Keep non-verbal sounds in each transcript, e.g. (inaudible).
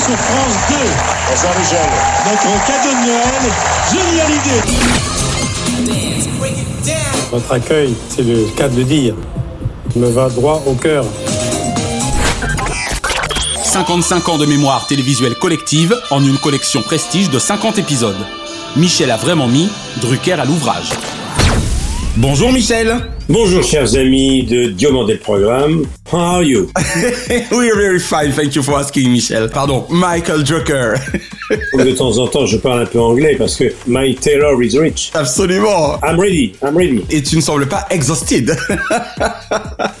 Sur France 2. Bonsoir Michel. Notre cadeau de Noël, génial idée. Votre accueil, c'est le cas de le dire, me va droit au cœur. 55 ans de mémoire télévisuelle collective en une collection prestige de 50 épisodes. Michel a vraiment mis Drucker à l'ouvrage. Bonjour Michel Bonjour chers amis de Diomandé le Programme. How are you? (laughs) We are very fine, thank you for asking Michel. Pardon, Michael Drucker. (laughs) de temps en temps, je parle un peu anglais parce que my tailor is rich. Absolument. I'm ready, I'm ready. Et tu ne sembles pas exhausted. (laughs)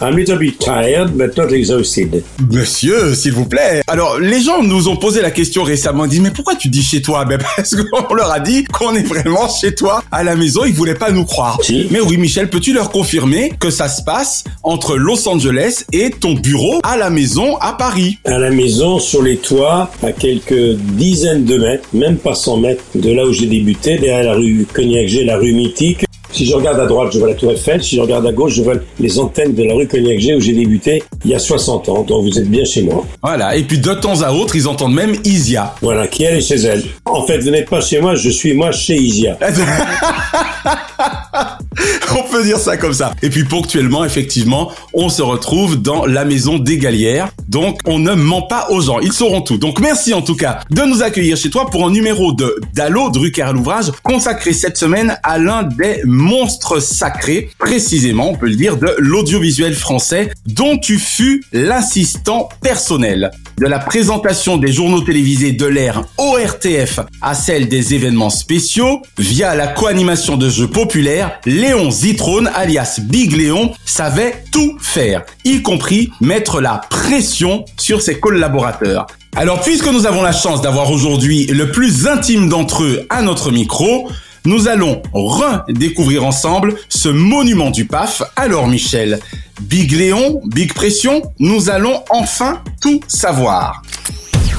I'm a little bit tired, but not exhausted. Monsieur, s'il vous plaît. Alors, les gens nous ont posé la question récemment, ils disent, mais pourquoi tu dis chez toi? Ben, parce qu'on leur a dit qu'on est vraiment chez toi, à la maison, ils voulaient pas nous croire. Si. Mais oui, Michel, peux-tu leur confirmer que ça se passe entre Los Angeles et ton bureau à la maison à Paris. À la maison, sur les toits, à quelques dizaines de mètres, même pas 100 mètres de là où j'ai débuté, derrière la rue Cognac-G, la rue mythique. Si je regarde à droite, je vois la Tour Eiffel. Si je regarde à gauche, je vois les antennes de la rue Cognac-G où j'ai débuté il y a 60 ans. Donc vous êtes bien chez moi. Voilà. Et puis de temps à autre, ils entendent même Isia. Voilà, qui elle est chez elle. En fait, vous n'êtes pas chez moi, je suis moi chez Isia. (laughs) (laughs) on peut dire ça comme ça. Et puis ponctuellement, effectivement, on se retrouve dans la maison des Galières. Donc on ne ment pas aux gens, ils sauront tout. Donc merci en tout cas de nous accueillir chez toi pour un numéro de Dallo, Drucker à l'ouvrage, consacré cette semaine à l'un des monstres sacrés, précisément, on peut le dire, de l'audiovisuel français, dont tu fus l'assistant personnel. De la présentation des journaux télévisés de l'ère ORTF à celle des événements spéciaux, via la co-animation de jeux populaires, Léon Zitrone, alias Big Léon, savait tout faire, y compris mettre la pression sur ses collaborateurs. Alors puisque nous avons la chance d'avoir aujourd'hui le plus intime d'entre eux à notre micro, nous allons redécouvrir ensemble ce monument du PAF. Alors Michel, Big Léon, Big Pression, nous allons enfin tout savoir.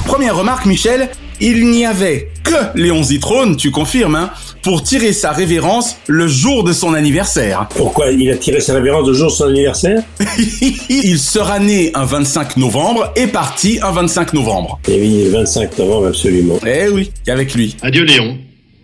Première remarque Michel, il n'y avait que Léon Zitrone, tu confirmes, hein, pour tirer sa révérence le jour de son anniversaire. Pourquoi il a tiré sa révérence le jour de son anniversaire? (laughs) Il sera né un 25 novembre et parti un 25 novembre. Eh oui, le 25 novembre, absolument. Eh oui, avec lui. Adieu Léon.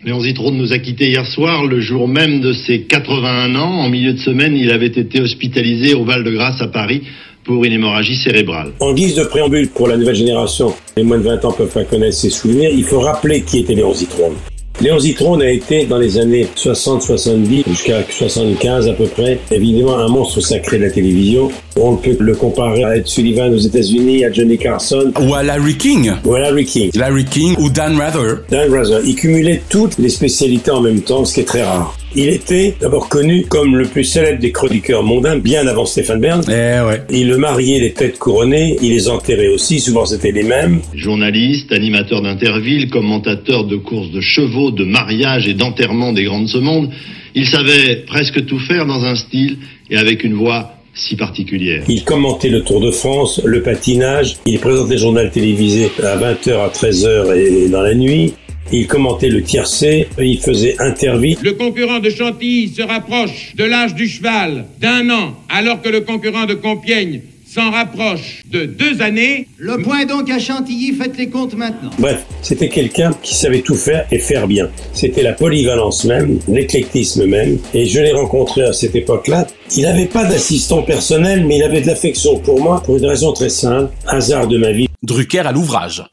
Léon Zitrone nous a quittés hier soir, le jour même de ses 81 ans. En milieu de semaine, il avait été hospitalisé au Val-de-Grâce à Paris pour une hémorragie cérébrale. En guise de préambule pour la nouvelle génération, les moins de 20 ans peuvent pas connaître ses souvenirs, il faut rappeler qui était Léon Zitrone. Léon Zitrone a été dans les années 60-70 jusqu'à 75 à peu près, évidemment un monstre sacré de la télévision. On peut le comparer à Ed Sullivan aux États-Unis, à Johnny Carson. Ou à Larry King. Ou à Larry King. Larry King ou Dan Rather. Dan Rather. Il cumulait toutes les spécialités en même temps, ce qui est très rare. Il était d'abord connu comme le plus célèbre des chroniqueurs mondains, bien avant Stéphane Bern. Eh ouais. Il mariait les têtes couronnées, il les enterrait aussi, souvent c'était les mêmes. Journaliste, animateur d'intervilles, commentateur de courses de chevaux, de mariage et d'enterrement des grandes ce monde, il savait presque tout faire dans un style et avec une voix si particulière. Il commentait le Tour de France, le patinage, il présentait le journal télévisé à 20h, à 13h et dans la nuit. Il commentait le tiercé, il faisait interville. Le concurrent de Chantilly se rapproche de l'âge du cheval d'un an, alors que le concurrent de Compiègne s'en rapproche de deux années. Le point donc à Chantilly, faites les comptes maintenant. Bref, c'était quelqu'un qui savait tout faire et faire bien. C'était la polyvalence même, l'éclectisme même, et je l'ai rencontré à cette époque-là. Il n'avait pas d'assistant personnel, mais il avait de l'affection pour moi, pour une raison très simple, hasard de ma vie. Drucker à l'ouvrage.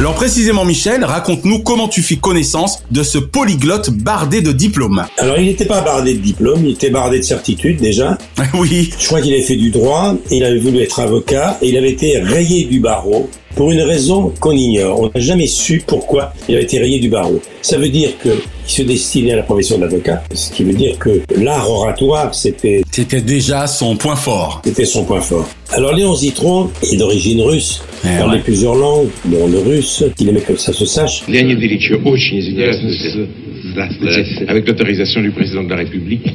Alors précisément Michel, raconte-nous comment tu fis connaissance de ce polyglotte bardé de diplômes. Alors il n'était pas bardé de diplômes, il était bardé de certitude déjà. (laughs) oui. Je crois qu'il avait fait du droit, il avait voulu être avocat et il avait été rayé du barreau pour une raison qu'on ignore. On n'a jamais su pourquoi il avait été rayé du barreau. Ça veut dire qu'il se destinait à la profession d'avocat, ce qui veut dire que l'art oratoire, c'était... C'était déjà son point fort. C'était son point fort. Alors Léon Zitron est d'origine russe, eh Il parle ouais. plusieurs langues, dont le russe. Il aimait que ça se sache. Avec l'autorisation du président de la République,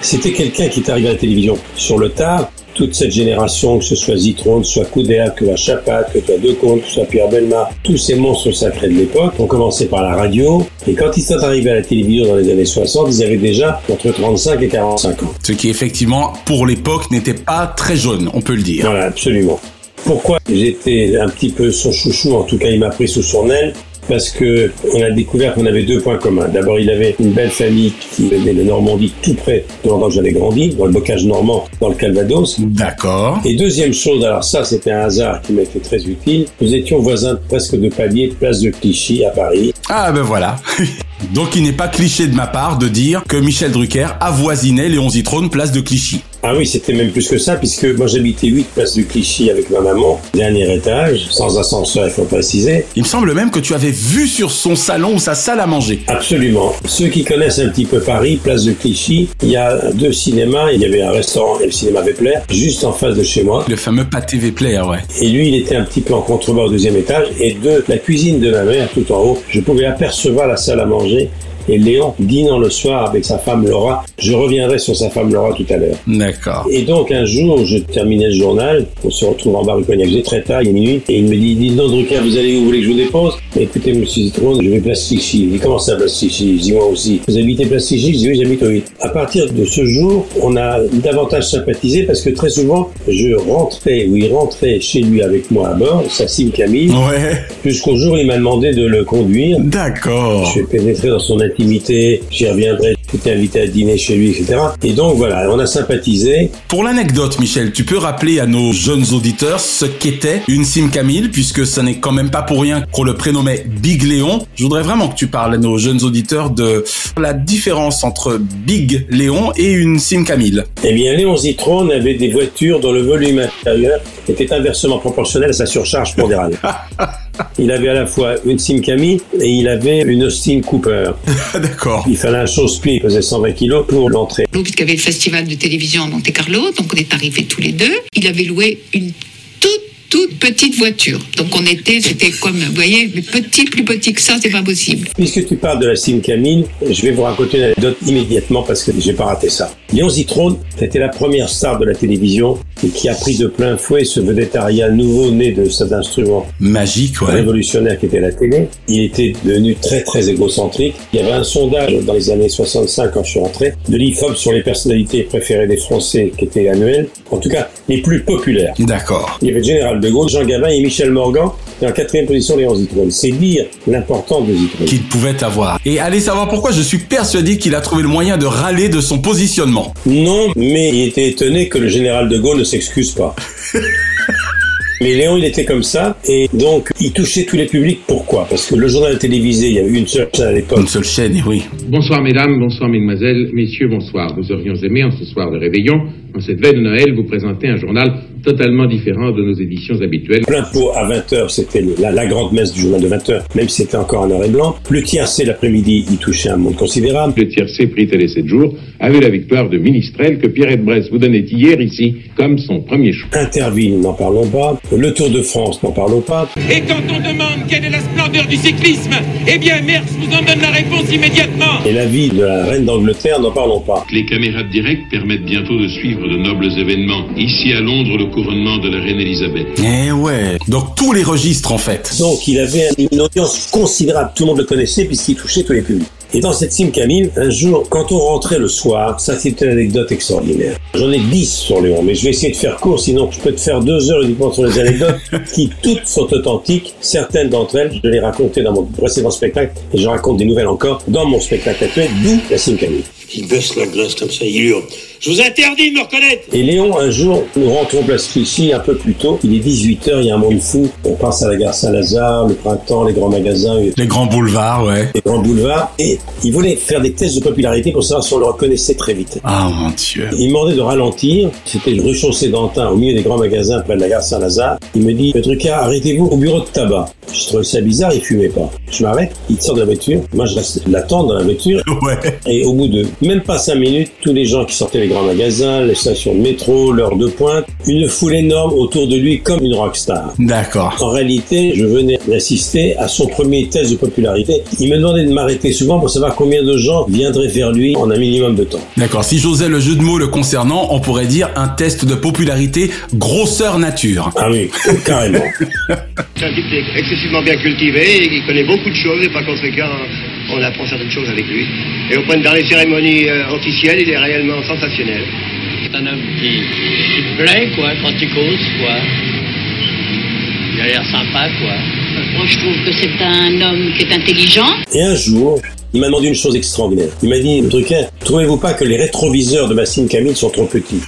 C'était quelqu'un qui est arrivé à la télévision sur le tard. Toute cette génération, que ce soit Zitron, que ce soit Coudert, que soit Chapat, que ce soit Decomte, que ce soit Pierre Belmar, tous ces monstres sacrés de l'époque ont commencé par la radio. Et quand ils sont arrivés à la télévision dans les années 60, ils avaient déjà entre 35 et 45 ans. Ce qui effectivement, pour l'époque, n'était pas très jaune, on peut le dire. Voilà, absolument. Pourquoi j'étais un petit peu son chouchou, en tout cas il m'a pris sous son aile parce que on a découvert qu'on avait deux points communs. D'abord, il avait une belle famille qui venait de Normandie, tout près de l'endroit où j'avais grandi, dans le bocage normand, dans le Calvados. D'accord. Et deuxième chose, alors ça, c'était un hasard qui m'a été très utile. Nous étions voisins presque de palier, place de Clichy à Paris. Ah ben voilà. (laughs) Donc il n'est pas cliché de ma part de dire que Michel Drucker avoisinait Léon Zitrone place de Clichy. Ah oui, c'était même plus que ça, puisque moi j'habitais 8 place de Clichy avec ma maman, dernier étage, sans ascenseur, il faut préciser. Il me semble même que tu avais vu sur son salon ou sa salle à manger. Absolument. Ceux qui connaissent un petit peu Paris, place de Clichy, il y a deux cinémas, il y avait un restaurant et le cinéma Vepler, juste en face de chez moi. Le fameux pâté Vepler, ouais. Et lui, il était un petit peu en contrebas au deuxième étage, et de la cuisine de ma mère, tout en haut, je pouvais apercevoir la salle à manger et Léon dînant le soir avec sa femme Laura. Je reviendrai sur sa femme Laura tout à l'heure. D'accord. Et donc un jour, je terminais le journal, on se retrouve en bar du Cognac, j'ai très tard, il est minuit, et il me dit, dis donc Drucker, vous allez où, vous voulez que je vous dépose? Écoutez, monsieur Citron, je vais Clichy. Il dit, comment ça, Clichy Je dis, moi aussi. Vous habitez Clichy Je dis, oui, j'habite au 8. À partir de ce jour, on a davantage sympathisé parce que très souvent, je rentrais, ou il rentrait chez lui avec moi à bord, sa Sim Camille, Ouais. jusqu'au jour où il m'a demandé de le conduire. D'accord. Je suis pénétré dans son j'y reviendrai, j'étais invité à dîner chez lui, etc. Et donc voilà, on a sympathisé. Pour l'anecdote, Michel, tu peux rappeler à nos jeunes auditeurs ce qu'était une Sim Camille, puisque ce n'est quand même pas pour rien qu'on le prénommait Big Léon. Je voudrais vraiment que tu parles à nos jeunes auditeurs de la différence entre Big Léon et une Sim Camille. Eh bien, Léon Zitron avait des voitures dont le volume intérieur était inversement proportionnel à sa surcharge pondérale. (laughs) Il avait à la fois une Sim Camille et il avait une Austin Cooper. (laughs) D'accord. Il fallait un chausse-pied, il pesait 120 kilos pour l'entrée. Donc, puisqu'il y avait le festival de télévision à Monte Carlo, donc on est arrivés tous les deux. Il avait loué une toute, petite voiture. Donc on était, c'était comme, vous voyez, mais petit, plus petit que ça, c'est pas possible. Puisque tu parles de la Sim Camille, je vais vous raconter une anecdote immédiatement parce que j'ai pas raté ça. Léon Zitrone était la première star de la télévision et qui a pris de plein fouet ce vedettariat nouveau né de cet instrument Magique, ouais. révolutionnaire qui était la télé. Il était devenu très très égocentrique. Il y avait un sondage dans les années 65 quand je suis rentré de l'IFOP sur les personnalités préférées des Français qui était annuel. En tout cas, les plus populaires. D'accord. Il y avait le général de Gaulle, Jean Gabin et Michel Morgan. Et en quatrième position, Léon Zitrone. C'est dire l'importance de Zitrone. Qu'il pouvait avoir. Et allez savoir pourquoi, je suis persuadé qu'il a trouvé le moyen de râler de son positionnement. Non, mais il était étonné que le général de Gaulle ne s'excuse pas. (laughs) Mais Léon, il était comme ça, et donc il touchait tous les publics. Pourquoi? Parce que le journal télévisé, il y avait une seule chaîne à l'époque. Une seule chaîne, et oui. Bonsoir mesdames, bonsoir mesdemoiselles, messieurs, bonsoir. Nous aurions aimé en ce soir de réveillon, en cette veille de Noël, vous présenter un journal totalement différent de nos éditions habituelles. Plein pot à 20h, c'était la, la grande messe du journal de 20h, même si c'était encore en noir et blanc. Le tiercé l'après-midi, il touchait un monde considérable. Le tiercé pris télé 7 jours avait la victoire de Ministrel que Pierrette Bresse vous donnait hier ici comme son premier choix. Interville, n'en parlons pas. Le Tour de France, n'en parlons pas. Et quand on demande quelle est la splendeur du cyclisme, eh bien Merckx vous en donne la réponse immédiatement. Et la vie de la reine d'Angleterre, n'en parlons pas. Les caméras de direct permettent bientôt de suivre de nobles événements. Ici à Londres, le couronnement de la reine Elisabeth. Eh ouais. Donc tous les registres, en fait. Donc il avait une audience considérable, tout le monde le connaissait puisqu'il touchait tous les publics. Et dans cette Sim Camille, un jour, quand on rentrait le soir, ça c'était une anecdote extraordinaire. J'en ai 10 sur Léon, mais je vais essayer de faire court, sinon je peux te faire deux heures uniquement sur les anecdotes, (laughs) qui toutes sont authentiques. Certaines d'entre elles, je les racontais dans mon précédent spectacle, et je raconte des nouvelles encore dans mon spectacle actuel, d'où la Sim Camille. Il baisse la glace comme ça, il hurle. Je vous interdis de me reconnaître Et Léon, un jour, nous rentrons place Clichy un peu plus tôt. Il est 18h, il y a un monde fou. On passe à la gare Saint-Lazare, le printemps, les grands magasins. Les grands boulevards, ouais. Les grands boulevards. Et il voulait faire des tests de popularité pour savoir si on le reconnaissait très vite. Ah, mon Dieu. Il demandait de ralentir. C'était rue Chaussée-d'Antin, au milieu des grands magasins près de la gare Saint-Lazare. Il me dit, Trucard, arrêtez-vous au bureau de tabac. Je trouvais ça bizarre, il fumait pas. Je m'arrête, il sort de la voiture. Moi, je reste l'attendre dans la voiture. (laughs) Ouais. Et au bout de même pas cinq minutes, tous les gens qui sortaient des grands magasins, les stations de métro, l'heure de pointe, une foule énorme autour de lui comme une rockstar. D'accord. En réalité, je venais d'assister à son premier test de popularité. Il me demandait de m'arrêter souvent pour savoir combien de gens viendraient vers lui en un minimum de temps. D'accord. Si j'osais le jeu de mots le concernant, on pourrait dire un test de popularité grosseur nature. Ah oui, carrément. C'est un type excessivement bien cultivé, il connaît beaucoup de choses et par conséquent, on apprend certaines choses avec lui. Et au point de dans les cérémonies euh, officielles, il est réellement sensationnel. C'est un homme qui, qui plaît, quoi, quand il cause, quoi. Il a l'air sympa, quoi. Moi, je trouve que c'est un homme qui est intelligent. Et un jour, il m'a demandé une chose extraordinaire. Il m'a dit, Drucker, trouvez-vous pas que les rétroviseurs de Massine Camille sont trop petits?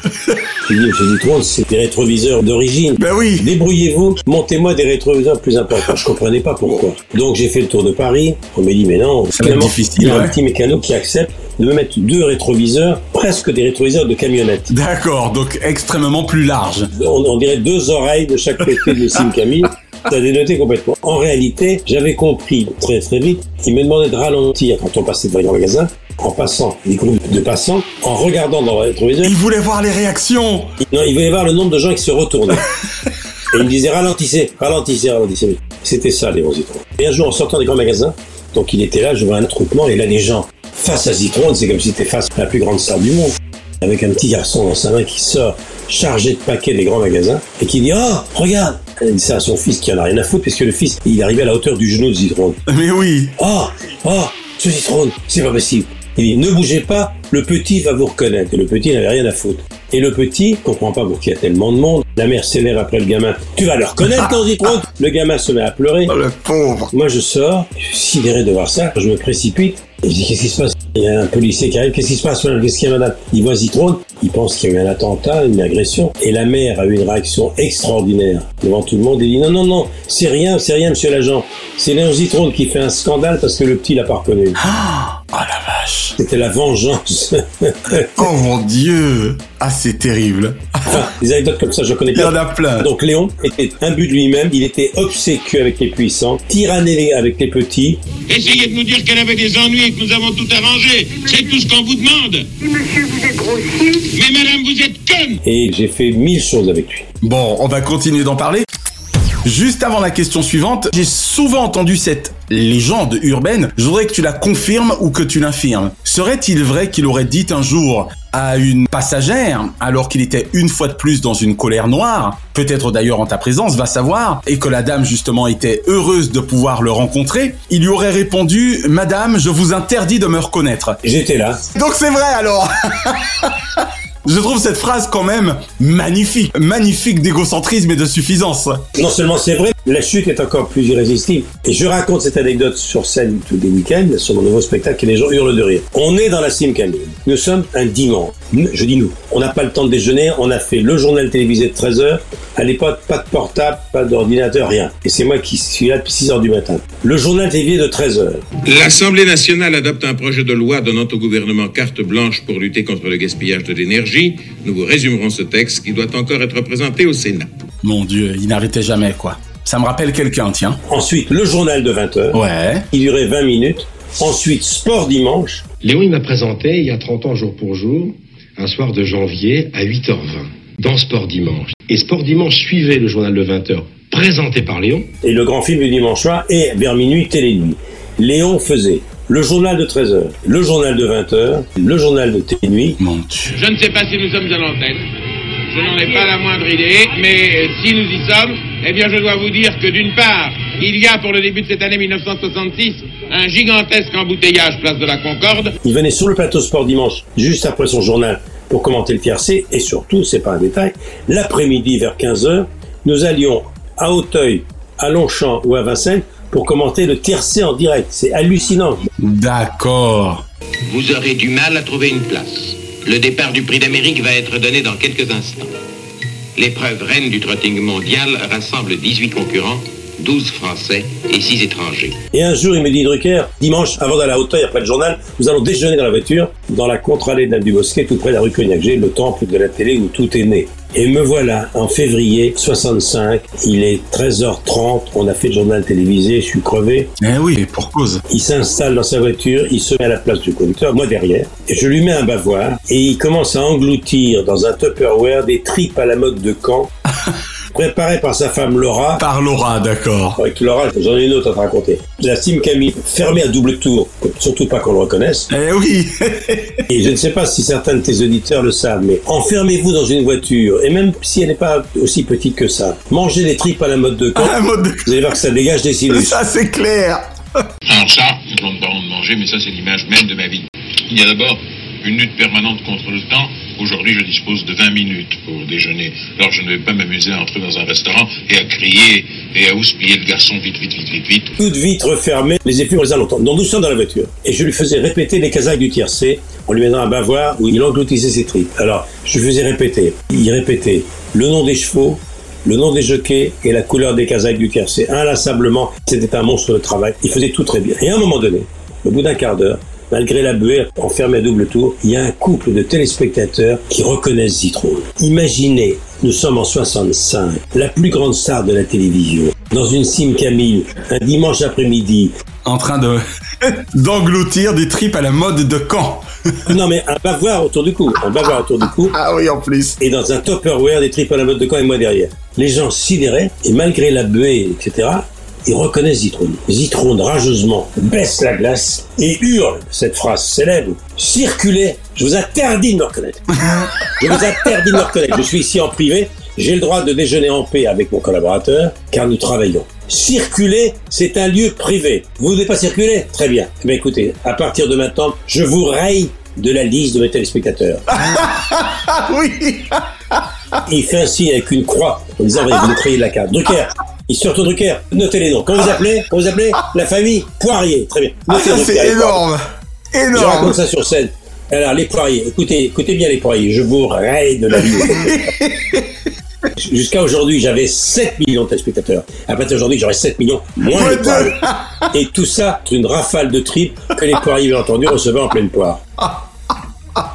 J'ai dit, Monsieur Zitron, c'est des rétroviseurs d'origine. Ben oui. Débrouillez-vous, montez-moi des rétroviseurs plus importants. Je comprenais pas pourquoi. Donc j'ai fait le tour de Paris. On m'a dit, mais non, finalement, difficile, il y a un petit mécano qui accepte de me mettre deux rétroviseurs, presque des rétroviseurs de camionnette. D'accord. Donc extrêmement plus large. On, on dirait deux oreilles de chaque côté de Massine Camille. (laughs) Ça a dénoté complètement. En réalité, j'avais compris très très vite. Il me demandait de ralentir quand on passait devant les magasins, en passant des groupes de passants, en regardant dans le rétroviseur. Il voulait voir les réactions. Non, il voulait voir le nombre de gens qui se retournaient. (laughs) Et il me disait ralentissez, ralentissez, ralentissez. C'était ça les bons citrons. Et un jour, en sortant des grands magasins, donc il était là, je vois un attroupement, et là des gens face à Citron, c'est comme si c'était face à la plus grande salle du monde, avec un petit garçon dans sa main qui sort chargé de paquets des grands magasins et qui dit oh regarde. Il dit ça à son fils qui en a rien à foutre puisque le fils il est arrivé à la hauteur du genou de Citron. Mais oui. Oh oh ce Citron, c'est pas possible. Il dit ne bougez pas, le petit va vous reconnaître. Et le petit n'avait rien à foutre. Et le petit comprend pas pourquoi il y a tellement de monde. La mère s'élève après le gamin. Tu vas le reconnaître quand Citron (laughs) Le gamin se met à pleurer. Oh, le pauvre. Moi je sors, je suis sidéré de voir ça, je me précipite. Et je dis qu'est-ce qui se passe? Il y a un policier qui arrive, qu'est-ce qui se passe Qu'est-ce qu'il y a madame? Il voit Citron, il pense qu'il y a eu un attentat, une agression. Et la mère a eu une réaction extraordinaire devant tout le monde. Elle dit non, non, non, c'est rien, c'est rien monsieur l'agent. C'est Léon Citron qui fait un scandale parce que le petit l'a pas reconnu. Oh la vache. C'était la vengeance. (laughs) Oh mon Dieu. Ah c'est terrible. Enfin, des anecdotes comme ça, je connais Il y pas. en a plein. Donc Léon était imbu de lui-même, il était obséquieux avec les puissants, tyranné avec les petits. Essayez de nous dire qu'elle avait des ennuis et que nous avons tout arrangé. C'est tout ce qu'on vous demande. Monsieur, vous êtes grossier. Mais madame, vous êtes conne Et j'ai fait mille choses avec lui. Bon, on va continuer d'en parler. Juste avant la question suivante, j'ai souvent entendu cette légende urbaine. Je voudrais que tu la confirmes ou que tu l'infirmes. Serait-il vrai qu'il aurait dit un jour à une passagère, alors qu'il était une fois de plus dans une colère noire, peut-être d'ailleurs en ta présence, va savoir, et que la dame justement était heureuse de pouvoir le rencontrer, il lui aurait répondu, Madame, je vous interdis de me reconnaître. J'étais là. Donc c'est vrai alors (laughs) Je trouve cette phrase quand même magnifique, magnifique d'égocentrisme et de suffisance. Non seulement c'est vrai, la chute est encore plus irrésistible. Et je raconte cette anecdote sur scène tous les week-ends, sur mon nouveau spectacle, et les gens hurlent de rire. On est dans la cime Camille. Nous sommes un dimanche. Je dis nous. On n'a pas le temps de déjeuner, on a fait le journal télévisé de 13 heures. À l'époque, pas de portable, pas d'ordinateur, rien. Et c'est moi qui suis là depuis 6 heures du matin. Le journal télévisé de 13 heures. L'Assemblée nationale adopte un projet de loi donnant au gouvernement carte blanche pour lutter contre le gaspillage de l'énergie. Nous vous résumerons ce texte qui doit encore être présenté au Sénat. Mon dieu, il n'arrêtait jamais quoi. Ça me rappelle quelqu'un, tiens. Ensuite, le journal de 20 heures. Ouais. Il durait 20 minutes. Ensuite, sport dimanche. Léon, il m'a présenté, il y a 30 ans, jour pour jour, un soir de janvier à 8h20, dans Sport Dimanche. Et Sport Dimanche suivait le journal de 20h, présenté par Léon. et le grand film du dimanche soir, et vers minuit, Télé Nuit. Léon faisait le journal de 13h, le journal de 20h, le journal de Télé Nuit. Mon Dieu. Je ne sais pas si nous sommes à l'antenne. Je n'en ai pas la moindre idée, mais euh, si nous y sommes, eh bien je dois vous dire que d'une part, il y a pour le début de cette année 1966 un gigantesque embouteillage place de la Concorde. Il venait sur le plateau Sport Dimanche, juste après son journal, pour commenter le tiercé, et surtout, c'est pas un détail, l'après-midi vers 15h, nous allions à Auteuil, à Longchamp ou à Vincennes pour commenter le tiercé en direct. C'est hallucinant. D'accord. vous aurez du mal à trouver une place. Le départ du prix d'Amérique va être donné dans quelques instants. L'épreuve reine du trotting mondial rassemble 18 concurrents, 12 Français et 6 étrangers. Et un jour, il me dit, Drucker, dimanche, avant d'aller à Hauteuil, après le journal, nous allons déjeuner dans la voiture, dans la contre-allée d'Anne du Bosquet, tout près de la rue Cognac. J'ai le temple de la télé où tout est né. Et me voilà en février 65, il est 13h30, on a fait le journal télévisé, je suis crevé. Eh oui, pour cause. Il s'installe dans sa voiture, il se met à la place du conducteur, moi derrière, et je lui mets un bavoir, et il commence à engloutir dans un Tupperware des tripes à la mode de Caen. (laughs) préparé par sa femme Laura. Par Laura, d'accord. Avec Laura, j'en ai une autre à te raconter. La Sim Camille, fermée à double tour, surtout pas qu'on le reconnaisse. Eh oui (laughs) Et je ne sais pas si certains de tes auditeurs le savent, mais enfermez-vous dans une voiture, et même si elle n'est pas aussi petite que ça, mangez des tripes à la mode de Caen. À la mode de... Vous allez voir que ça dégage des (laughs) sinus. Ça, c'est clair Alors ça, je ne pas de manger, mais ça, c'est l'image même de ma vie. Il y a d'abord une lutte permanente contre le temps. Aujourd'hui, je dispose de 20 minutes pour déjeuner. Alors, je ne vais pas m'amuser à entrer dans un restaurant et à crier et à houspiller le garçon vite, vite, vite, vite, vite. Toute vitre fermée, les épures les longtemps. Donc, nous sommes dans la voiture. Et je lui faisais répéter les casaques du tiercé en lui mettant un bavoir où il engloutissait ses tripes. Alors, je lui faisais répéter. Il répétait le nom des chevaux, le nom des jockeys et la couleur des casaques du tiercé. Inlassablement, c'était un monstre de travail. Il faisait tout très bien. Et à un moment donné, au bout d'un quart d'heure, Malgré la buée enfermée à double tour, il y a un couple de téléspectateurs qui reconnaissent Zitron. Imaginez, nous sommes en 65, la plus grande star de la télévision, dans une Sim Camille, un dimanche après-midi. En train de (laughs) d'engloutir des tripes à la mode de Caen. (laughs) non mais un bavoir autour du cou, un bavoir autour du cou. Ah oui, en plus. Et dans un Tupperware des tripes à la mode de Caen et moi derrière. Les gens sidéraient et malgré la buée, etc., ils reconnaissent Zitron. Zitron rageusement baisse la glace et hurle cette phrase célèbre Circulez, je vous interdis de me reconnaître. (laughs) Je vous interdis de me reconnaître. Je suis ici en privé. J'ai le droit de déjeuner en paix avec mon collaborateur car nous travaillons. Circuler, c'est un lieu privé. Vous ne voulez pas circuler? Très bien. Eh bien écoutez, à partir de maintenant, je vous raye de la liste de mes téléspectateurs. (laughs) oui Il fait un signe avec une croix en disant vous de la carte. Drucker, il surtout Drucker. Notez les noms. Comment vous appelez Comment vous appelez La famille Poirier. Très bien. Ah, ça c'est énorme. Énorme. Je raconte ça sur scène. Alors, les poiriers. Écoutez, écoutez bien les poiriers. Je vous raye de la vie. Jusqu'à aujourd'hui, j'avais 7 millions de téléspectateurs. À partir d'aujourd'hui, j'aurai 7 millions moins de poiriers. Et tout ça, c'est une rafale de tripes que les poiriers, bien entendu, recevaient en pleine poire. Ah,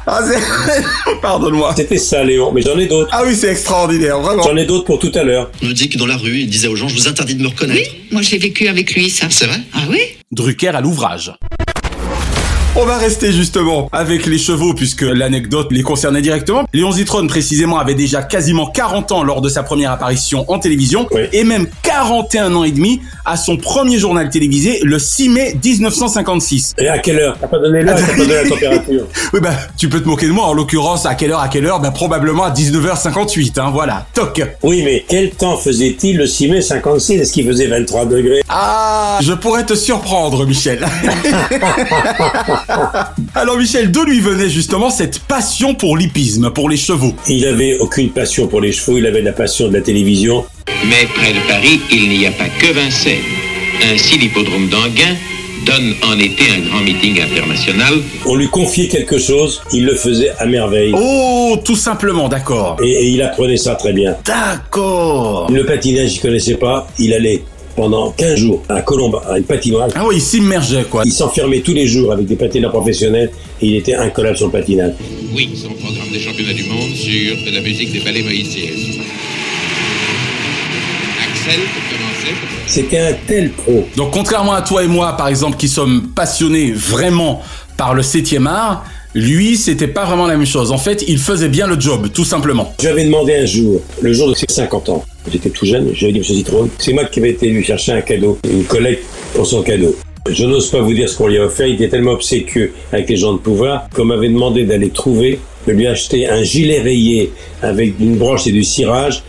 Pardonne-moi. C'était ça, Léon, mais j'en ai d'autres. Ah oui, c'est extraordinaire, vraiment. J'en ai d'autres pour tout à l'heure. On me dit que dans la rue, il disait aux gens, je vous interdis de me reconnaître. Oui, moi j'ai vécu avec lui ça. C'est vrai? Ah oui? Drucker à l'ouvrage. On va rester justement avec les chevaux puisque l'anecdote les concernait directement. Léon Zitrone précisément avait déjà quasiment 40 ans lors de sa première apparition en télévision oui. et même 41 ans et demi à son premier journal télévisé le 6 mai 1956. Et à quelle heure? T'as pas donné l'heure, t'as pas donné la température. (laughs) Oui bah tu peux te moquer de moi en l'occurrence à quelle heure à quelle heure? Bah probablement à 19h58 hein voilà. Toc. Oui mais quel temps faisait-il le 6 mai 56 Est-ce qu'il faisait 23 degrés? Ah, je pourrais te surprendre Michel. (laughs) (laughs) Alors Michel, d'où lui venait justement cette passion pour l'hippisme, pour les chevaux? Il avait aucune passion pour les chevaux, il avait la passion de la télévision. Mais près de Paris, il n'y a pas que Vincennes. Ainsi, l'hippodrome d'Anguin donne en été un grand meeting international. On lui confiait quelque chose, il le faisait à merveille. Oh, tout simplement, d'accord. Et, et, il apprenait ça très bien. D'accord. Le patinage, il connaissait pas, il allait pendant 15 jours à Colomba, à une patinoire. Ah oui, il s'immergeait quoi. Il s'enfermait tous les jours avec des patineurs professionnels et il était incollable sur le patinage. Oui, son programme des championnats du monde sur la musique des ballets moïsiennes. Axel, pour commencer. C'était un tel pro. Donc contrairement à toi et moi, par exemple, qui sommes passionnés vraiment par le 7e art, lui, c'était pas vraiment la même chose. En fait, il faisait bien le job, tout simplement. J'avais demandé un jour, le jour de ses 50 ans, j'étais tout jeune, j'avais dit, Monsieur Citron, c'est moi qui avais été lui chercher un cadeau, une collecte pour son cadeau. Je n'ose pas vous dire ce qu'on lui a offert, il était tellement obséquieux avec les gens de pouvoir qu'on m'avait demandé d'aller trouver de lui acheter un gilet rayé avec une broche et du cirage.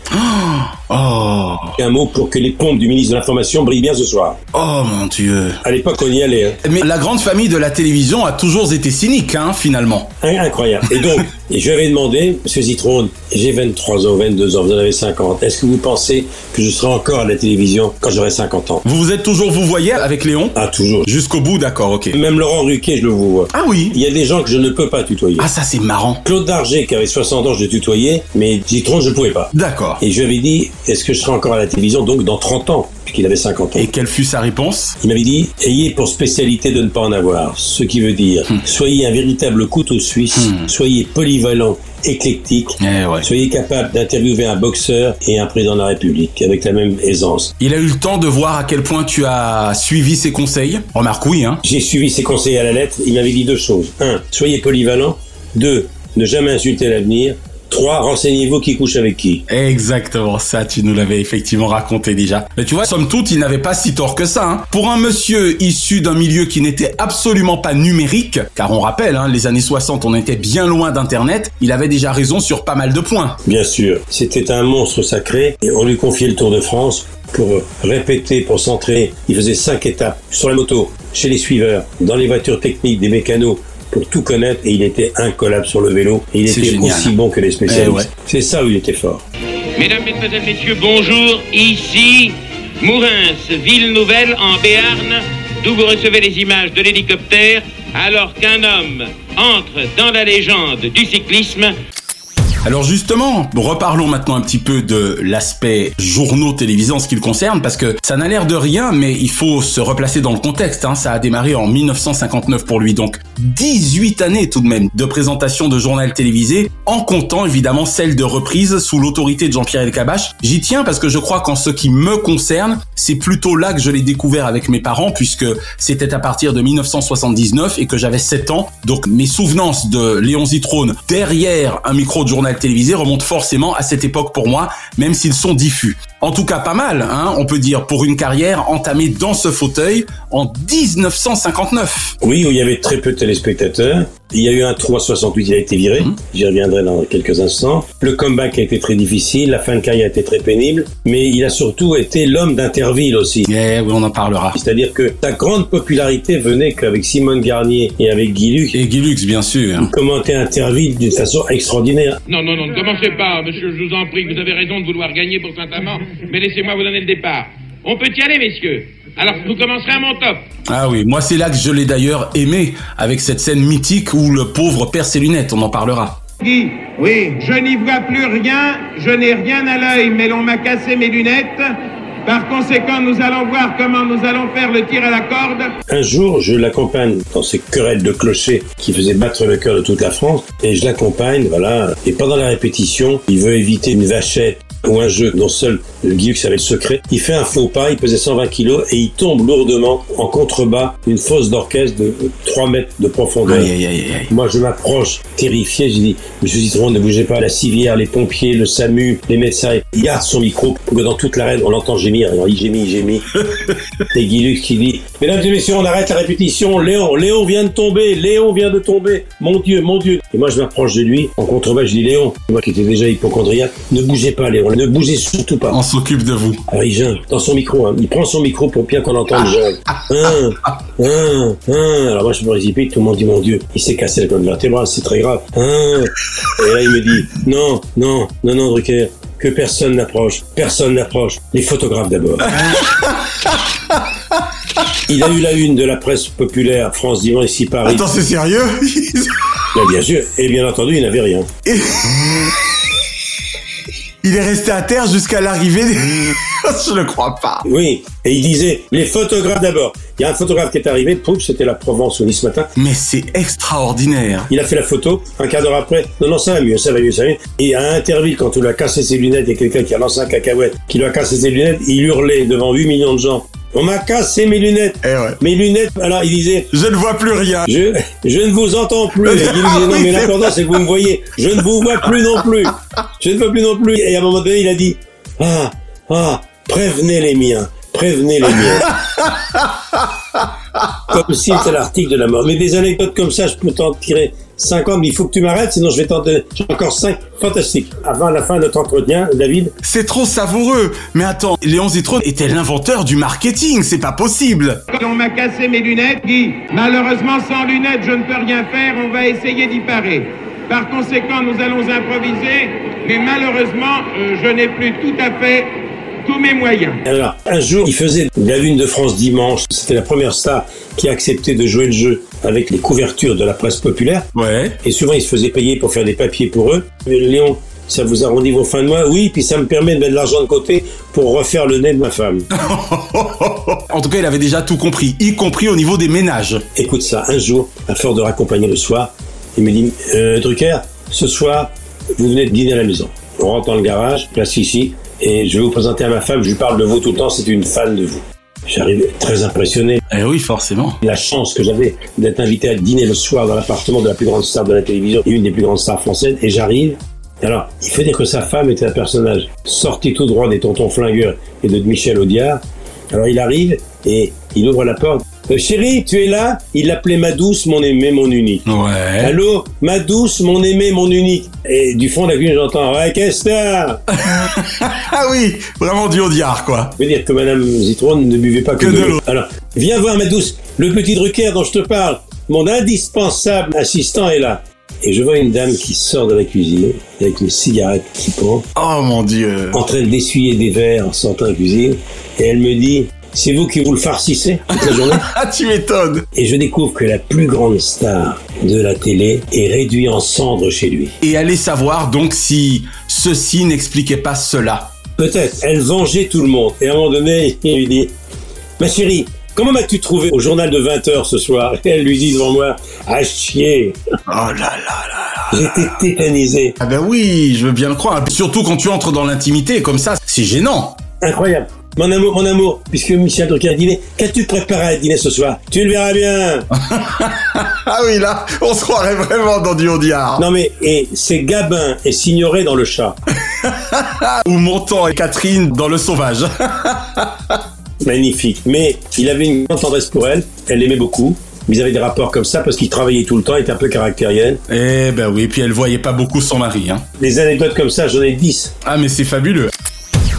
Oh. Un mot pour que les pompes du ministre de l'Information brillent bien ce soir. Oh mon dieu. À l'époque, on y allait. Hein. Mais la grande famille de la télévision a toujours été cynique, hein, finalement. Incroyable. Et donc, (laughs) je lui avais demandé, Monsieur Zitrone, j'ai 23 ans, 22 ans, vous en avez 50. Est-ce que vous pensez que je serai encore à la télévision quand j'aurai 50 ans? Vous vous êtes toujours vous voyez avec Léon? Ah, toujours. Jusqu'au bout, d'accord, ok. Même Laurent Ruquier, je le vous vois. Ah oui Il y a des gens que je ne peux pas tutoyer. Ah, ça c'est marrant. Claude Darger, qui avait 60 ans, je le tutoyais, mais Zitrone, je ne pouvais pas. D'accord. Et je lui avais dit, est-ce que je serai encore à la télévision, donc dans 30 ans puisqu'il avait 50 ans. Et quelle fut sa réponse? Il m'avait dit ayez pour spécialité de ne pas en avoir, ce qui veut dire Hmm. soyez un véritable couteau suisse, soyez polyvalent, éclectique, Eh ouais. soyez capable d'interviewer un boxeur et un président de la République avec la même aisance. Il a eu le temps de voir à quel point tu as suivi ses conseils Remarque oui, hein. J'ai suivi ses conseils à la lettre. Il m'avait dit deux choses. Un, soyez polyvalent. Deux, ne jamais insulter l'avenir. Trois, renseignez-vous qui couche avec qui. Exactement, ça tu nous l'avais effectivement raconté déjà. Mais tu vois, somme toute, il n'avait pas si tort que ça. Hein. Pour un monsieur issu d'un milieu qui n'était absolument pas numérique, car on rappelle, hein, les années 60, on était bien loin d'Internet, il avait déjà raison sur pas mal de points. Bien sûr, c'était un monstre sacré et on lui confiait le Tour de France pour répéter, pour s'entraîner. Il faisait cinq étapes sur la moto, chez les suiveurs, dans les voitures techniques, des mécanos, pour tout connaître et il était incollable sur le vélo et il était génial. aussi bon que les spécialistes. Eh ouais. C'est ça où il était fort. Mesdames, Mesdemoiselles, Messieurs, bonjour. Ici Mourins, ville nouvelle en Béarn, d'où vous recevez les images de l'hélicoptère alors qu'un homme entre dans la légende du cyclisme Alors justement, reparlons maintenant un petit peu de l'aspect journaux télévisés en ce qui le concerne, parce que ça n'a l'air de rien, mais il faut se replacer dans le contexte. Hein. Ça a démarré en 1959 pour lui, donc 18 années tout de même de présentation de journal télévisé, en comptant évidemment celle de reprise sous l'autorité de Jean-Pierre Elkabach. J'y tiens parce que je crois qu'en ce qui me concerne, c'est plutôt là que je l'ai découvert avec mes parents, puisque c'était à partir de 1979 et que j'avais 7 ans. Donc mes souvenances de Léon Zitrone derrière un micro de journal télévisé remontent forcément à cette époque pour moi, même s'ils sont diffus. En tout cas, pas mal, hein, on peut dire, pour une carrière entamée dans ce fauteuil en 1959. Oui, où il y avait très peu de téléspectateurs. Il y a eu un 368, il a été viré. Mmh. J'y reviendrai dans quelques instants. Le comeback a été très difficile, la fin de carrière a été très pénible, mais il a surtout été l'homme d'Interville aussi. Eh oui, on en parlera. C'est-à-dire que sa grande popularité venait qu'avec Simone Garnier et avec Guy Lux. Et Guy Lux, bien sûr. Il commentait Interville d'une façon extraordinaire. Non, non, non, ne commencez pas, monsieur, je vous en prie. Vous avez raison de vouloir gagner pour Saint-Amand, mais laissez-moi vous donner le départ. On peut y aller, messieurs. Alors, vous commencerez à mon top. Ah oui, moi c'est là que je l'ai d'ailleurs aimé, avec cette scène mythique où le pauvre perd ses lunettes, on en parlera. Guy, oui, je n'y vois plus rien, je n'ai rien à l'œil, mais l'on m'a cassé mes lunettes. Par conséquent, nous allons voir comment nous allons faire le tir à la corde. Un jour, je l'accompagne dans ces querelles de clochers qui faisaient battre le cœur de toute la France, et je l'accompagne, voilà. Et pendant la répétition, il veut éviter une vachette ou un jeu dont seul Guy Lux avait le secret. Il fait un faux pas, il pesait 120 kilos et il tombe lourdement en contrebas d'une fosse d'orchestre de 3 mètres de profondeur. Aïe, aïe, aïe, aïe. Moi, je m'approche, terrifié. Je dis, Monsieur Citron, ne bougez pas. La civière, les pompiers, le SAMU, les médecins. Il garde son micro pour que dans toute l'arène, on l'entend gémir. Alors, il gémit, il gémit. Et (laughs) Guy Lux qui dit, Mesdames et messieurs, on arrête la répétition. Léon, Léon vient de tomber. Léon vient de tomber. Mon Dieu, mon Dieu. Et moi, je m'approche de lui. En contrebas, je dis, Léon, moi qui étais déjà hypochondriaque, ne bougez pas, Léon. Ne bougez surtout pas. On s'occupe de vous. Alors il gêne dans son micro, hein. il prend son micro pour bien qu'on entende le Un, un, un. Alors moi je me précipite, tout le monde dit mon Dieu, il s'est cassé la colonne vertébrale, c'est très grave. Un. Et là il me dit non, non, non, non Drucker, que personne n'approche, personne n'approche. Les photographes d'abord. Il a eu la une de la presse populaire France Dimanche ici Paris. Attends, c'est sérieux? (laughs) Mais bien sûr, et bien entendu il n'avait rien. Il est resté à terre jusqu'à l'arrivée. des- (laughs) je ne crois pas. Oui, et il disait les photographes d'abord. Il y a un photographe qui est arrivé, pouf, c'était la Provence au Nice ce matin. Mais c'est extraordinaire. Il a fait la photo, un quart d'heure après, non, non, ça va mieux, ça va mieux, ça va mieux. Et à Interville, quand on lui a cassé ses lunettes, il y a quelqu'un qui a lancé un cacahuète, qui lui a cassé ses lunettes, il hurlait devant 8 millions de gens. On m'a cassé mes lunettes. Eh ouais. Mes lunettes, alors il disait, Je ne vois plus rien. je, je ne vous entends plus. Et (laughs) il disait, Ah non, mais l'important, c'est que vous me voyez. Je ne vous vois plus non plus. Je ne vois plus non plus. Et à un moment donné, il a dit, ah, ah, prévenez les miens. Prévenez les miens. (laughs) Comme si c'était l'article de la mort. Mais des anecdotes comme ça, je peux t'en tirer 50, mais il faut que tu m'arrêtes, sinon je vais t'en donner j'ai encore 5. Fantastique. Avant la fin de notre entretien, David. C'est trop savoureux. Mais attends, Léon Zitrone était l'inventeur du marketing, c'est pas possible. On m'a cassé mes lunettes, Guy. Malheureusement, sans lunettes, je ne peux rien faire. On va essayer d'y parer. Par conséquent, nous allons improviser. Mais malheureusement, euh, je n'ai plus tout à fait tous mes moyens. Alors, un jour, il faisait la lune de France dimanche. C'était la première star qui a accepté de jouer le jeu avec les couvertures de la presse populaire. Ouais. Et souvent, il se faisait payer pour faire des papiers pour eux. Mais Léon, ça vous arrondit vos fins de mois? Oui, puis ça me permet de mettre de l'argent de côté pour refaire le nez de ma femme. (laughs) en tout cas, il avait déjà tout compris, y compris au niveau des ménages. Écoute ça, un jour, à force de raccompagner le soir, il me dit euh, Drucker, ce soir, vous venez de dîner à la maison. On rentre dans le garage, place ici, et je vais vous présenter à ma femme, je lui parle de vous tout le temps, c'est une fan de vous. J'arrive très impressionné. Eh oui, forcément. La chance que j'avais d'être invité à dîner le soir dans l'appartement de la plus grande star de la télévision et une des plus grandes stars françaises, et j'arrive. Alors, il faut dire que sa femme était un personnage sorti tout droit des tontons flingueurs et de Michel Audiard. Alors il arrive et il ouvre la porte. Euh, chérie, tu es là? Il l'appelait ma douce, mon aimé, mon unique. Ouais. Allô? Ma douce, mon aimé, mon unique. Et du fond de la cuisine, j'entends Ouais, qu'est-ce que (laughs) Ah oui, vraiment du Audiard, quoi. Je veux dire que Madame Zitron ne buvait pas que, Que de l'eau. Alors, viens voir ma douce, le petit Drucker dont je te parle. Mon indispensable assistant est là. Et je vois une dame qui sort de la cuisine avec une cigarette qui pend, Oh mon dieu. en train d'essuyer des verres en sortant de la cuisine. Et elle me dit C'est vous qui vous le farcissez toute la journée (laughs) Ah, tu m'étonnes. Et je découvre que la plus grande star de la télé est réduite en cendres chez lui. Et allez savoir donc si ceci n'expliquait pas cela. Peut-être. Elle vengeait tout le monde. Et à un moment donné, (laughs) il lui dit Ma chérie, comment m'as-tu trouvé au journal de 20h ce soir? Et elle lui dit devant moi À chier Oh là là là là. J'étais tétanisé. Ah ben oui, je veux bien le croire. Surtout quand tu entres dans l'intimité comme ça, c'est gênant. Incroyable. Mon amour, mon amour, puisque Michel Drucker a dîné, qu'as-tu préparé à dîner ce soir? Tu le verras bien. (laughs) Ah oui, là, on se croirait vraiment dans du Audiard. Non mais, et c'est Gabin et Signoret dans le chat. (laughs) Ou Montand et Catherine dans Le Sauvage. (laughs) Magnifique. Mais il avait une grande tendresse pour elle. Elle l'aimait beaucoup. Mais ils avaient des rapports comme ça parce qu'il travaillait tout le temps, était un peu caractériel. Eh ben oui, puis elle voyait pas beaucoup son mari, hein. Des anecdotes comme ça, j'en ai 10. Ah mais c'est fabuleux.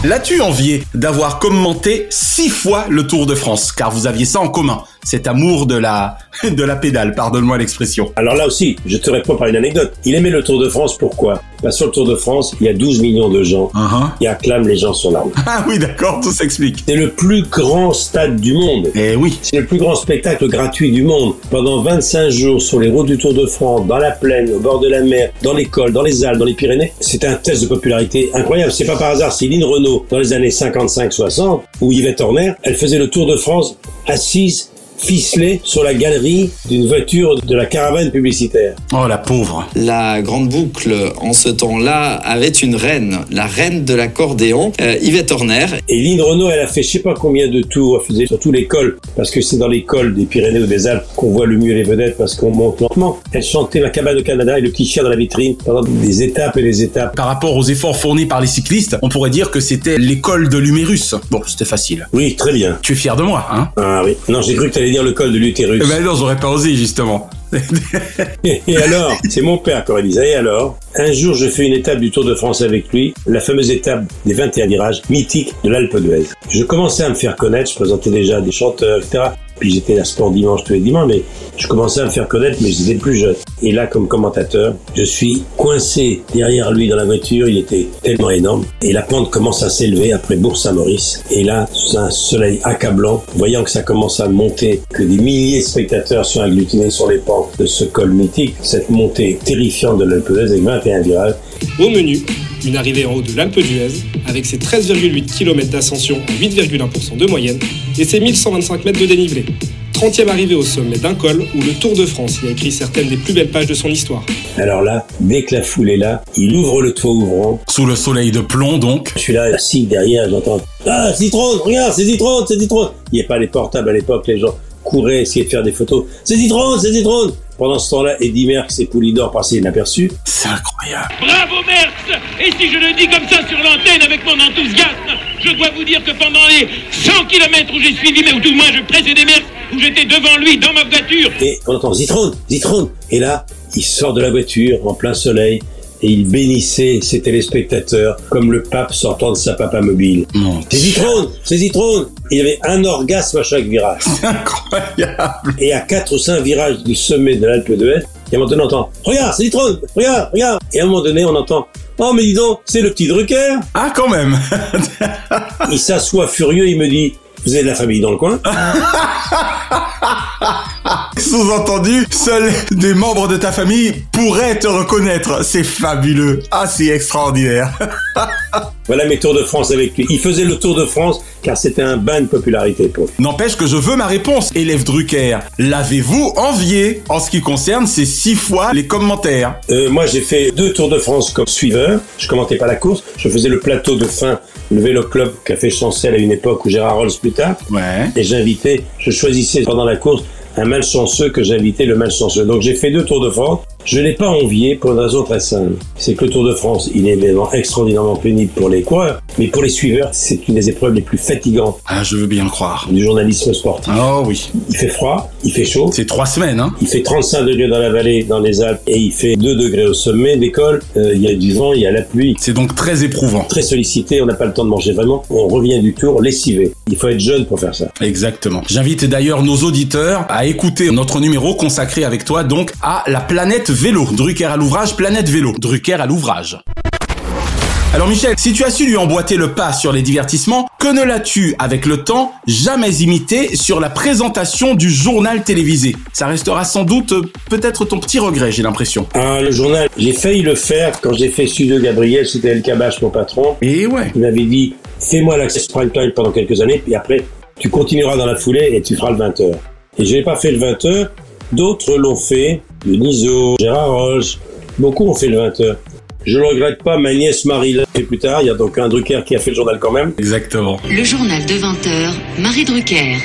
L'as-tu envié d'avoir commenté six fois le Tour de France? Car vous aviez ça en commun, cet amour de la (laughs) de la pédale, pardonne-moi l'expression. Alors là aussi, je te réponds par une anecdote. Il aimait le Tour de France, pourquoi? Parce que sur le Tour de France, il y a 12 millions de gens Uh-huh. qui acclament les gens sur l'arme. (laughs) Ah oui, d'accord, tout s'explique. C'est le plus grand stade du monde. Eh oui. C'est le plus grand spectacle gratuit du monde. Pendant 25 jours sur les routes du Tour de France, dans la plaine, au bord de la mer, dans l'école, dans les Alpes, dans les Pyrénées, c'était un test de popularité incroyable. C'est pas par hasard si Lynn Renault, dans les années 55-60, ou Yvette Horner, elle faisait le Tour de France assise, ficelée sur la galerie d'une voiture de la caravane publicitaire. Oh la pauvre. La grande boucle en ce temps-là avait une reine, la reine de l'accordéon, euh, Yvette Horner. Et Lynn Renault, elle a fait je sais pas combien de tours, elle faisait surtout les cols, parce que c'est dans les cols des Pyrénées ou des Alpes qu'on voit le mieux les vedettes, parce qu'on monte lentement. Elle chantait la cabane au Canada et le petit chien dans la vitrine pendant des étapes et des étapes. Par rapport aux efforts fournis par les cyclistes, on pourrait dire que c'était l'école de l'humérus. Bon, c'était facile. Oui, très bien. Tu es fier de moi, hein? Ah oui. Non, j'ai cru que dire le col de l'utérus. Eh ben non, j'aurais pas osé justement. (laughs) Et alors, c'est mon père qui aurait dit ça. Et alors, un jour, je fais une étape du Tour de France avec lui, la fameuse étape des 21 virages mythiques de l'Alpe d'Huez. Je commençais à me faire connaître, je présentais déjà des chanteurs, etc. Puis j'étais à Sport Dimanche tous les dimanches, mais je commençais à me faire connaître, mais j'étais plus jeune. Et là, comme commentateur, je suis coincé derrière lui dans la voiture, il était tellement énorme. Et la pente commence à s'élever après Bourg-Saint-Maurice. Et là, sous un soleil accablant, voyant que ça commence à monter, que des milliers de spectateurs sont agglutinés sur les pentes de ce col mythique, cette montée terrifiante de l'Alpe d'Huez avec 21 virages, Au menu, une arrivée en haut de l'Alpe d'Huez, avec ses 13,8 km d'ascension à 8,1% de moyenne et ses 1125 mètres de dénivelé. 30e arrivée au sommet d'un col où le Tour de France y a écrit certaines des plus belles pages de son histoire. Alors là, dès que la foule est là, il ouvre le toit ouvrant. Sous le soleil de plomb, donc. Je suis là, assis derrière, j'entends Ah, Citrone, regarde, c'est Citrone, c'est Citrone. Il n'y a pas les portables à l'époque, les gens couraient essayer de faire des photos. C'est Citrone, c'est Citrone. Pendant ce temps-là, Eddie Merckx et Poulidor passaient inaperçus. C'est incroyable. Bravo Merckx Et si je le dis comme ça sur l'antenne avec mon enthousiasme, je dois vous dire que pendant les 100 km où j'ai suivi, mais où tout moins je précédais Merckx, où j'étais devant lui dans ma voiture. Et on entend Zitron, Zitron. Et là, il sort de la voiture en plein soleil et il bénissait ses téléspectateurs comme le pape sortant de sa papa mobile. C'est Zitron, c'est Zitron. Il y avait un orgasme à chaque virage. Incroyable. Et à quatre ou cinq virages du sommet de l'Alpe d'Huez, et à un moment donné, on entend Regarde, c'est Zitron, regarde, regarde. Et à un moment donné, on entend Oh, mais dis donc, c'est le petit Drucker. Ah, quand même. (laughs) il s'assoit furieux, il me dit Vous avez de la famille dans le coin (laughs) Sous-entendu, seuls des membres de ta famille pourraient te reconnaître. C'est fabuleux. Ah, c'est extraordinaire. (laughs) voilà mes tours de France avec lui. Il faisait le tour de France car c'était un bain de popularité pour lui. N'empêche que je veux ma réponse, élève Drucker. L'avez-vous envié en ce qui concerne ces six fois les commentaires? Euh, Moi, j'ai fait deux tours de France comme suiveur. Je commentais pas la course. Je faisais le plateau de fin, le vélo club Café Chancel à une époque où Gérard Rolls plus tard. Ouais. Et j'invitais, je choisissais pendant la course un malchanceux que j'invitais le malchanceux. Donc j'ai fait deux Tours de France. Je n'ai pas envié pour une raison très simple. C'est que le Tour de France, il est évidemment extraordinairement pénible pour les coureurs, mais pour les suiveurs, c'est une des épreuves les plus fatigantes. Ah, je veux bien le croire. Du journalisme sportif. Oh oui. Il fait froid, il fait chaud. C'est trois semaines, hein. Il fait 35 degrés dans la vallée, dans les Alpes, et il fait 2 degrés au sommet des cols. Euh, il y a du vent, il y a la pluie. C'est donc très éprouvant. Très sollicité, on n'a pas le temps de manger vraiment. On revient du tour lessivé. Il faut être jeune pour faire ça. Exactement. J'invite d'ailleurs nos auditeurs à écouter notre numéro consacré avec toi donc à la planète vélo. Drucker à l'ouvrage, planète vélo. Drucker à l'ouvrage. Alors Michel, si tu as su lui emboîter le pas sur les divertissements, que ne l'as-tu, avec le temps, jamais imité sur la présentation du journal télévisé? Ça restera sans doute euh, peut-être ton petit regret, j'ai l'impression. Ah, le journal, j'ai failli le faire quand j'ai fait Studio Gabriel, c'était El Kabash, mon patron. Et ouais. Il m'avait dit, fais-moi l'access prime time pendant quelques années, puis après, tu continueras dans la foulée et tu feras le 20h. Et je n'ai pas fait le 20h, d'autres l'ont fait, le Niso, Gérard Roche, beaucoup ont fait le 20h. Je ne le regrette pas, ma nièce Marie l'a fait plus tard, il y a donc un Drucker qui a fait le journal quand même. Exactement. Le journal de 20h, Marie Drucker.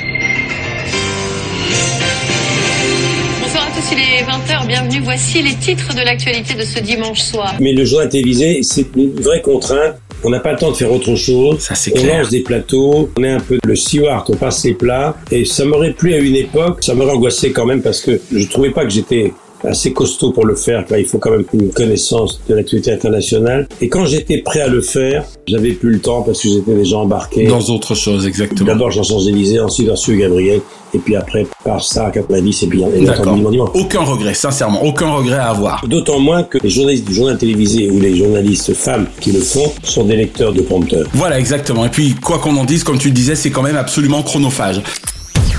Bonsoir à tous, il est 20h, bienvenue, voici les titres de l'actualité de ce dimanche soir. Mais le journal télévisé, c'est une vraie contrainte. On n'a pas le temps de faire autre chose. Ça, c'est on clair. lance des plateaux, on est un peu le steward, on passe les plats. Et ça m'aurait plu à une époque, ça m'aurait angoissé quand même parce que je trouvais pas que j'étais assez costaud pour le faire, il faut quand même une connaissance de l'actualité internationale. Et quand j'étais prêt à le faire, j'avais plus le temps parce que j'étais déjà embarqué. Dans autre chose, exactement. D'abord Jean Champs-Élysées, ensuite Ursule Gabriel, et puis après par ça 90 et puis D'accord. Aucun regret, sincèrement, aucun regret à avoir. D'autant moins que les journalistes du journal télévisé ou les journalistes femmes qui le font sont des lecteurs de prompteurs. Voilà, exactement. Et puis, quoi qu'on en dise, comme tu le disais, c'est quand même absolument chronophage.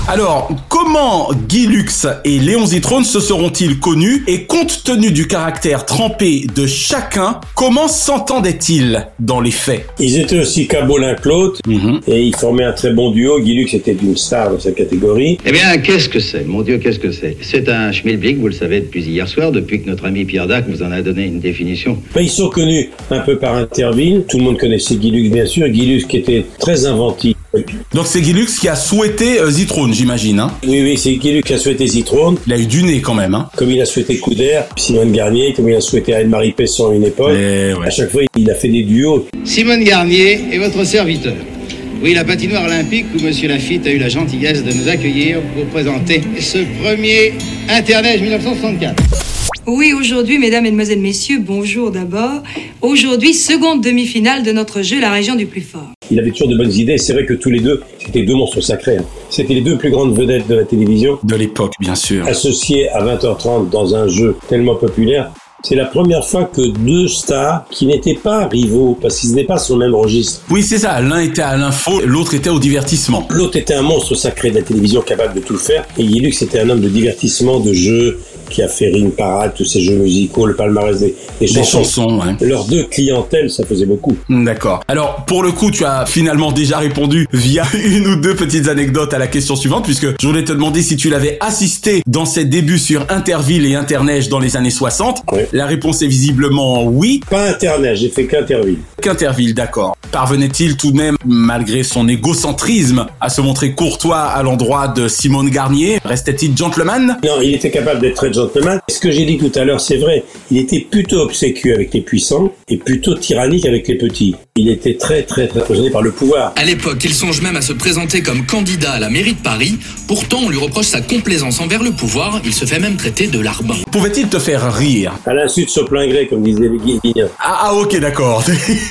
Alors, comment Guy Lux et Léon Zitrone se seront-ils connus et compte tenu du caractère trempé de chacun, comment s'entendaient-ils dans les faits? Ils étaient aussi que l'autre et ils formaient un très bon duo. Guy Lux était une star dans sa catégorie. Eh bien, qu'est-ce que c'est? Mon Dieu, qu'est-ce que c'est? C'est un schmilblick, vous le savez depuis hier soir, depuis que notre ami Pierre Dac vous en a donné une définition. Ben, ils sont connus un peu par interville. Tout le monde connaissait Guy Lux, bien sûr. Guy Lux qui était très inventif. Donc c'est Guy Lux qui a souhaité euh, Zitrone, j'imagine. Hein Oui, oui, c'est Guy Lux qui a souhaité Zitrone. Il a eu du nez quand même. Hein Comme il a souhaité Couder, Simone Garnier, comme il a souhaité Anne-Marie Pesson à une époque. Eh ouais. À chaque fois, il a fait des duos. Simone Garnier est votre serviteur. Oui, la patinoire olympique où Monsieur Lafitte a eu la gentillesse de nous accueillir pour présenter ce premier Internet 1964. Oui, aujourd'hui, mesdames, mesdemoiselles, messieurs, bonjour d'abord. Aujourd'hui, seconde demi-finale de notre jeu, la région du plus fort. Il avait toujours de bonnes idées. C'est vrai que tous les deux, c'était deux monstres sacrés. hein. C'était les deux plus grandes vedettes de la télévision. De l'époque, bien sûr. Associés à 20h30 dans un jeu tellement populaire. C'est la première fois que deux stars qui n'étaient pas rivaux, parce qu'ils n'étaient pas sur le même registre. Oui, c'est ça. L'un était à l'info, l'autre était au divertissement. L'autre était un monstre sacré de la télévision capable de tout faire. Et Guy Lux était un homme de divertissement, de jeu, qui a fait Ring Parade, tous ces jeux musicaux, le palmarès des, des Des chansons. chansons, ouais. Leurs deux clientèles, ça faisait beaucoup. D'accord. Alors, pour le coup, tu as finalement déjà répondu via (laughs) une ou deux petites anecdotes à la question suivante, puisque je voulais te demander si tu l'avais assisté dans ses débuts sur Interville et Interneige dans les années 60. La réponse est visiblement oui. Pas Internet, j'ai fait qu'Interville. Qu'Interville, d'accord. Parvenait-il tout de même, malgré son égocentrisme, à se montrer courtois à l'endroit de Simone Garnier? Restait-il gentleman? Non, il était capable d'être très gentleman. Gentleman. Ce que j'ai dit tout à l'heure, c'est vrai. Il était plutôt obséquieux avec les puissants et plutôt tyrannique avec les petits. Il était très, très, très impressionné par le pouvoir. À l'époque, il songe même à se présenter comme candidat à la mairie de Paris. Pourtant, on lui reproche sa complaisance envers le pouvoir. Il se fait même traiter de larbin. Pouvait-il te faire rire? À l'insu de son plein gré, comme disaient les guillemets. Ah, ah, ok, d'accord.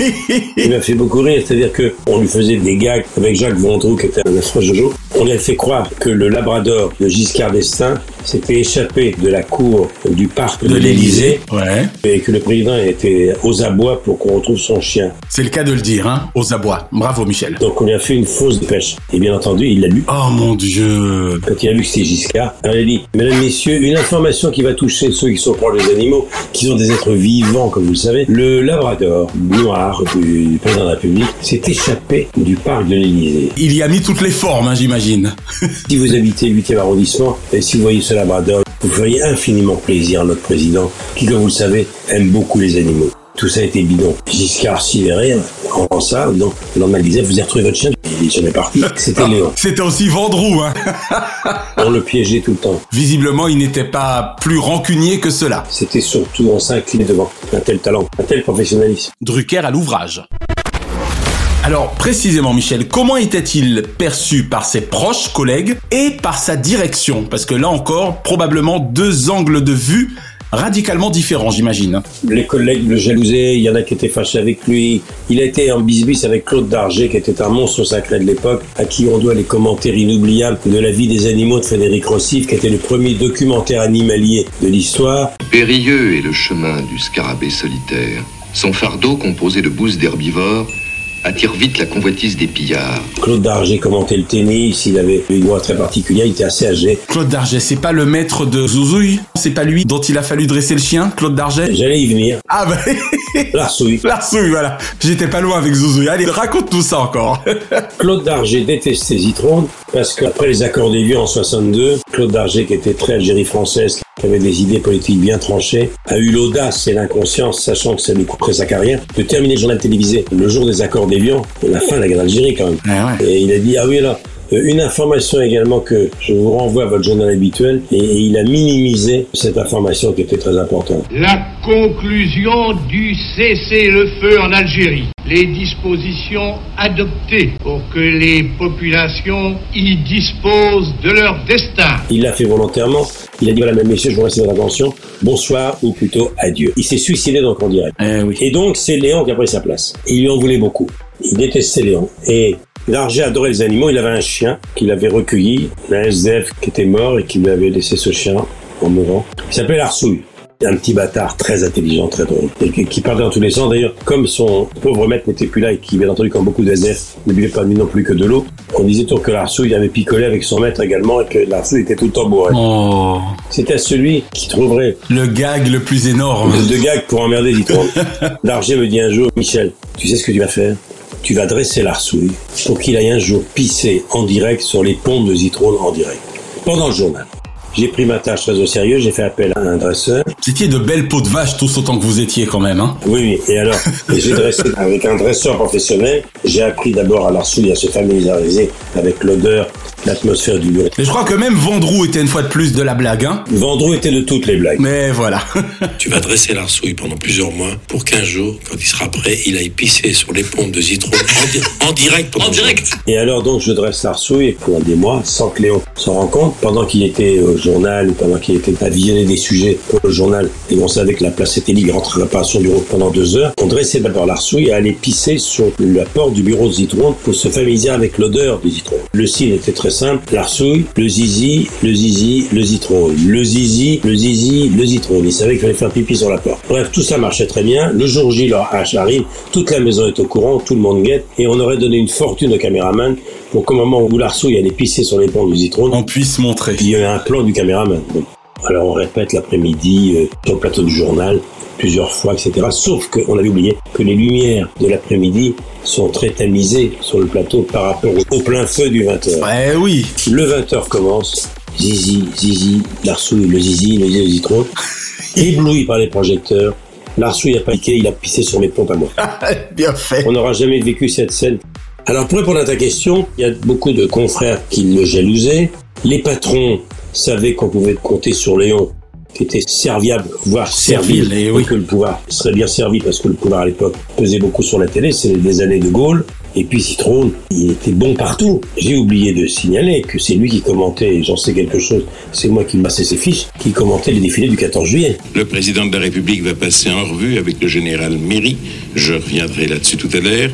(laughs) Il m'a fait beaucoup rire, c'est-à-dire que on lui faisait des gags avec Jacques Vendroux, qui était un affreux Jojo. On lui a fait croire que le Labrador de Giscard d'Estaing s'était échappé de la cour du parc de, l'Élysée Ouais. et que le président était aux abois pour qu'on retrouve son chien. C'est le cas de le dire, hein, aux abois. Bravo, Michel. Donc on lui a fait une fausse dépêche. Et bien entendu, il l'a lu. Oh mon dieu. Quand il a vu que c'était Giscard, il a dit, Mesdames, Messieurs, une information qui va toucher ceux qui sont proches des animaux, qui sont des êtres vivants, comme vous le savez. Le Labrador noir du, du président de la République s'est échappé du parc de l'Élysée. Il y a mis toutes les formes, hein, j'imagine. (laughs) Si vous habitez le 8e arrondissement et si vous voyez ce Labrador, vous feriez infiniment plaisir à notre président, qui, comme vous le savez, aime beaucoup les animaux. Tout ça était bidon. Giscard verrait en ça, il disait, vous avez retrouvé votre chien Il est jamais parti. C'était Léon. C'était aussi Vendroux, hein. (laughs) On le piégeait tout le temps. Visiblement, il n'était pas plus rancunier que cela. C'était surtout, on s'inclinait devant un tel talent, un tel professionnalisme. Drucker à l'ouvrage. Alors, précisément, Michel, comment était-il perçu par ses proches collègues et par sa direction? Parce que là encore, probablement deux angles de vue radicalement différents, j'imagine. Les collègues le jalousaient, il y en a qui étaient fâchés avec lui. Il a été en bisbis avec Claude Darger, qui était un monstre sacré de l'époque, à qui on doit les commentaires inoubliables de la vie des animaux de Frédéric Rossif, qui était le premier documentaire animalier de l'histoire. Périlleux est le chemin du scarabée solitaire. Son fardeau, composé de bousses d'herbivores, attire vite la convoitise des pillards. Claude Darger commentait le tennis, il avait une voix très particulière, il était assez âgé. Claude Darget, c'est pas le maître de Zouzouille C'est pas lui dont il a fallu dresser le chien, Claude Darget? J'allais y venir. Ah bah... (laughs) L'arsouille. L'arsouille, voilà. J'étais pas loin avec Zouzouille. Allez, raconte tout ça encore. (laughs) Claude Darger détestait Zitron parce qu'après les accords d'Évian en 62, Claude Darger, qui était très Algérie française, qui avait des idées politiques bien tranchées, a eu l'audace et l'inconscience, sachant que ça lui couperait sa carrière, de terminer le journal télévisé le jour des accords d'Évian, la fin de la guerre d'Algérie quand même. Et il a dit, ah oui là, euh, une information également que je vous renvoie à votre journal habituel, et, et il a minimisé cette information qui était très importante. La conclusion du cessez-le-feu en Algérie. Les dispositions adoptées pour que les populations y disposent de leur destin. Il l'a fait volontairement. Il a dit voilà, messieurs, je vous remercie de votre attention. Bonsoir ou plutôt adieu. Il s'est suicidé donc en direct. Et donc c'est Léon qui a pris sa place. Il lui en voulait beaucoup. Il détestait Léon. Et Larger adorait les animaux. Il avait un chien qu'il avait recueilli, un SDF qui était mort et qui lui avait laissé ce chien en mourant. Il s'appelait Larsouille. Un petit bâtard très intelligent, très drôle, et qui, parlait dans tous les sens. D'ailleurs, comme son pauvre maître n'était plus là et qui, bien entendu, comme beaucoup de SDF, ne buvait pas non plus que de l'eau, on disait toujours que Larsouille avait picolé avec son maître également et que Larsouille était tout le temps bourré. Oh. C'était celui qui trouverait Le gag le plus énorme. de gag pour emmerder Zitron. Darger (laughs) me dit un jour, Michel, tu sais ce que tu vas faire? Tu vas dresser Larsouille pour qu'il aille un jour pisser en direct sur les pompes de Zitron en direct. Pendant le journal. J'ai pris ma tâche très au sérieux, j'ai fait appel à un dresseur. Vous étiez de belles peaux de vache tous autant que vous étiez quand même, hein Oui, oui. Et alors, (laughs) j'ai dressé avec un dresseur professionnel. J'ai appris d'abord à Larsouille à se familiariser avec l'odeur, l'atmosphère du bureau. Mais je crois que même Vendroux était une fois de plus de la blague, hein Vendroux était de toutes les blagues. Mais voilà. (laughs) Tu vas dresser l'arsouille pendant plusieurs mois pour qu'un jour, quand il sera prêt, il aille pisser sur les pompes de Zitron en, di- en direct. En direct Et alors donc je dresse Larsouille pendant des mois sans que Léon s'en rende compte. Pendant qu'il était au journal ou pendant qu'il était à visionner des sujets pour le journal et on savait que la place était libre, il rentrerait pas à son bureau pendant deux heures, on dressait d'abord Larsouille et allait pisser sur la porte du bureau de Zitron pour se familiariser avec l'odeur du Zitron. Le signe était très simple, Larsouille, le zizi, le zizi, le Zitron. Le zizi, le zizi, le Zitron. Il savait qu'il fallait faire pipi sur la porte. Bref, tout ça marchait très bien. Le jour J, leur H arrive, toute la maison est au courant, tout le monde guette et on aurait donné une fortune au caméraman pour qu'au moment où Larsouille allait pisser sur les ponts du Zitron, on puisse montrer. Il y avait un plan du caméraman. Alors on répète l'après-midi euh, sur le plateau du journal plusieurs fois, etc. Sauf qu'on avait oublié que les lumières de l'après-midi sont très tamisées sur le plateau par rapport au, plein feu du 20h. Ouais, oui. Le 20h commence. Zizi, zizi, Larsouille, le zizi, le zizi, le Zitron. (laughs) Ébloui par les projecteurs. Larsouille a pas piqué, il a pissé sur mes pompes à moi. (laughs) Bien fait. On n'aura jamais vécu cette scène. Alors pour répondre à ta question, il y a beaucoup de confrères qui le jalousaient. Les patrons savaient qu'on pouvait compter sur Léon qui était serviable, voire Servile, servile, oui. que le pouvoir serait bien servi parce que le pouvoir à l'époque pesait beaucoup sur la télé, c'est les années de Gaulle. Et puis Citron, il était bon partout. J'ai oublié de signaler que c'est lui qui commentait, et j'en sais quelque chose, c'est moi qui me passais ses fiches, qui commentait les défilés du 14 juillet. Le président de la République va passer en revue avec le général Méry. Je reviendrai là-dessus tout à l'heure.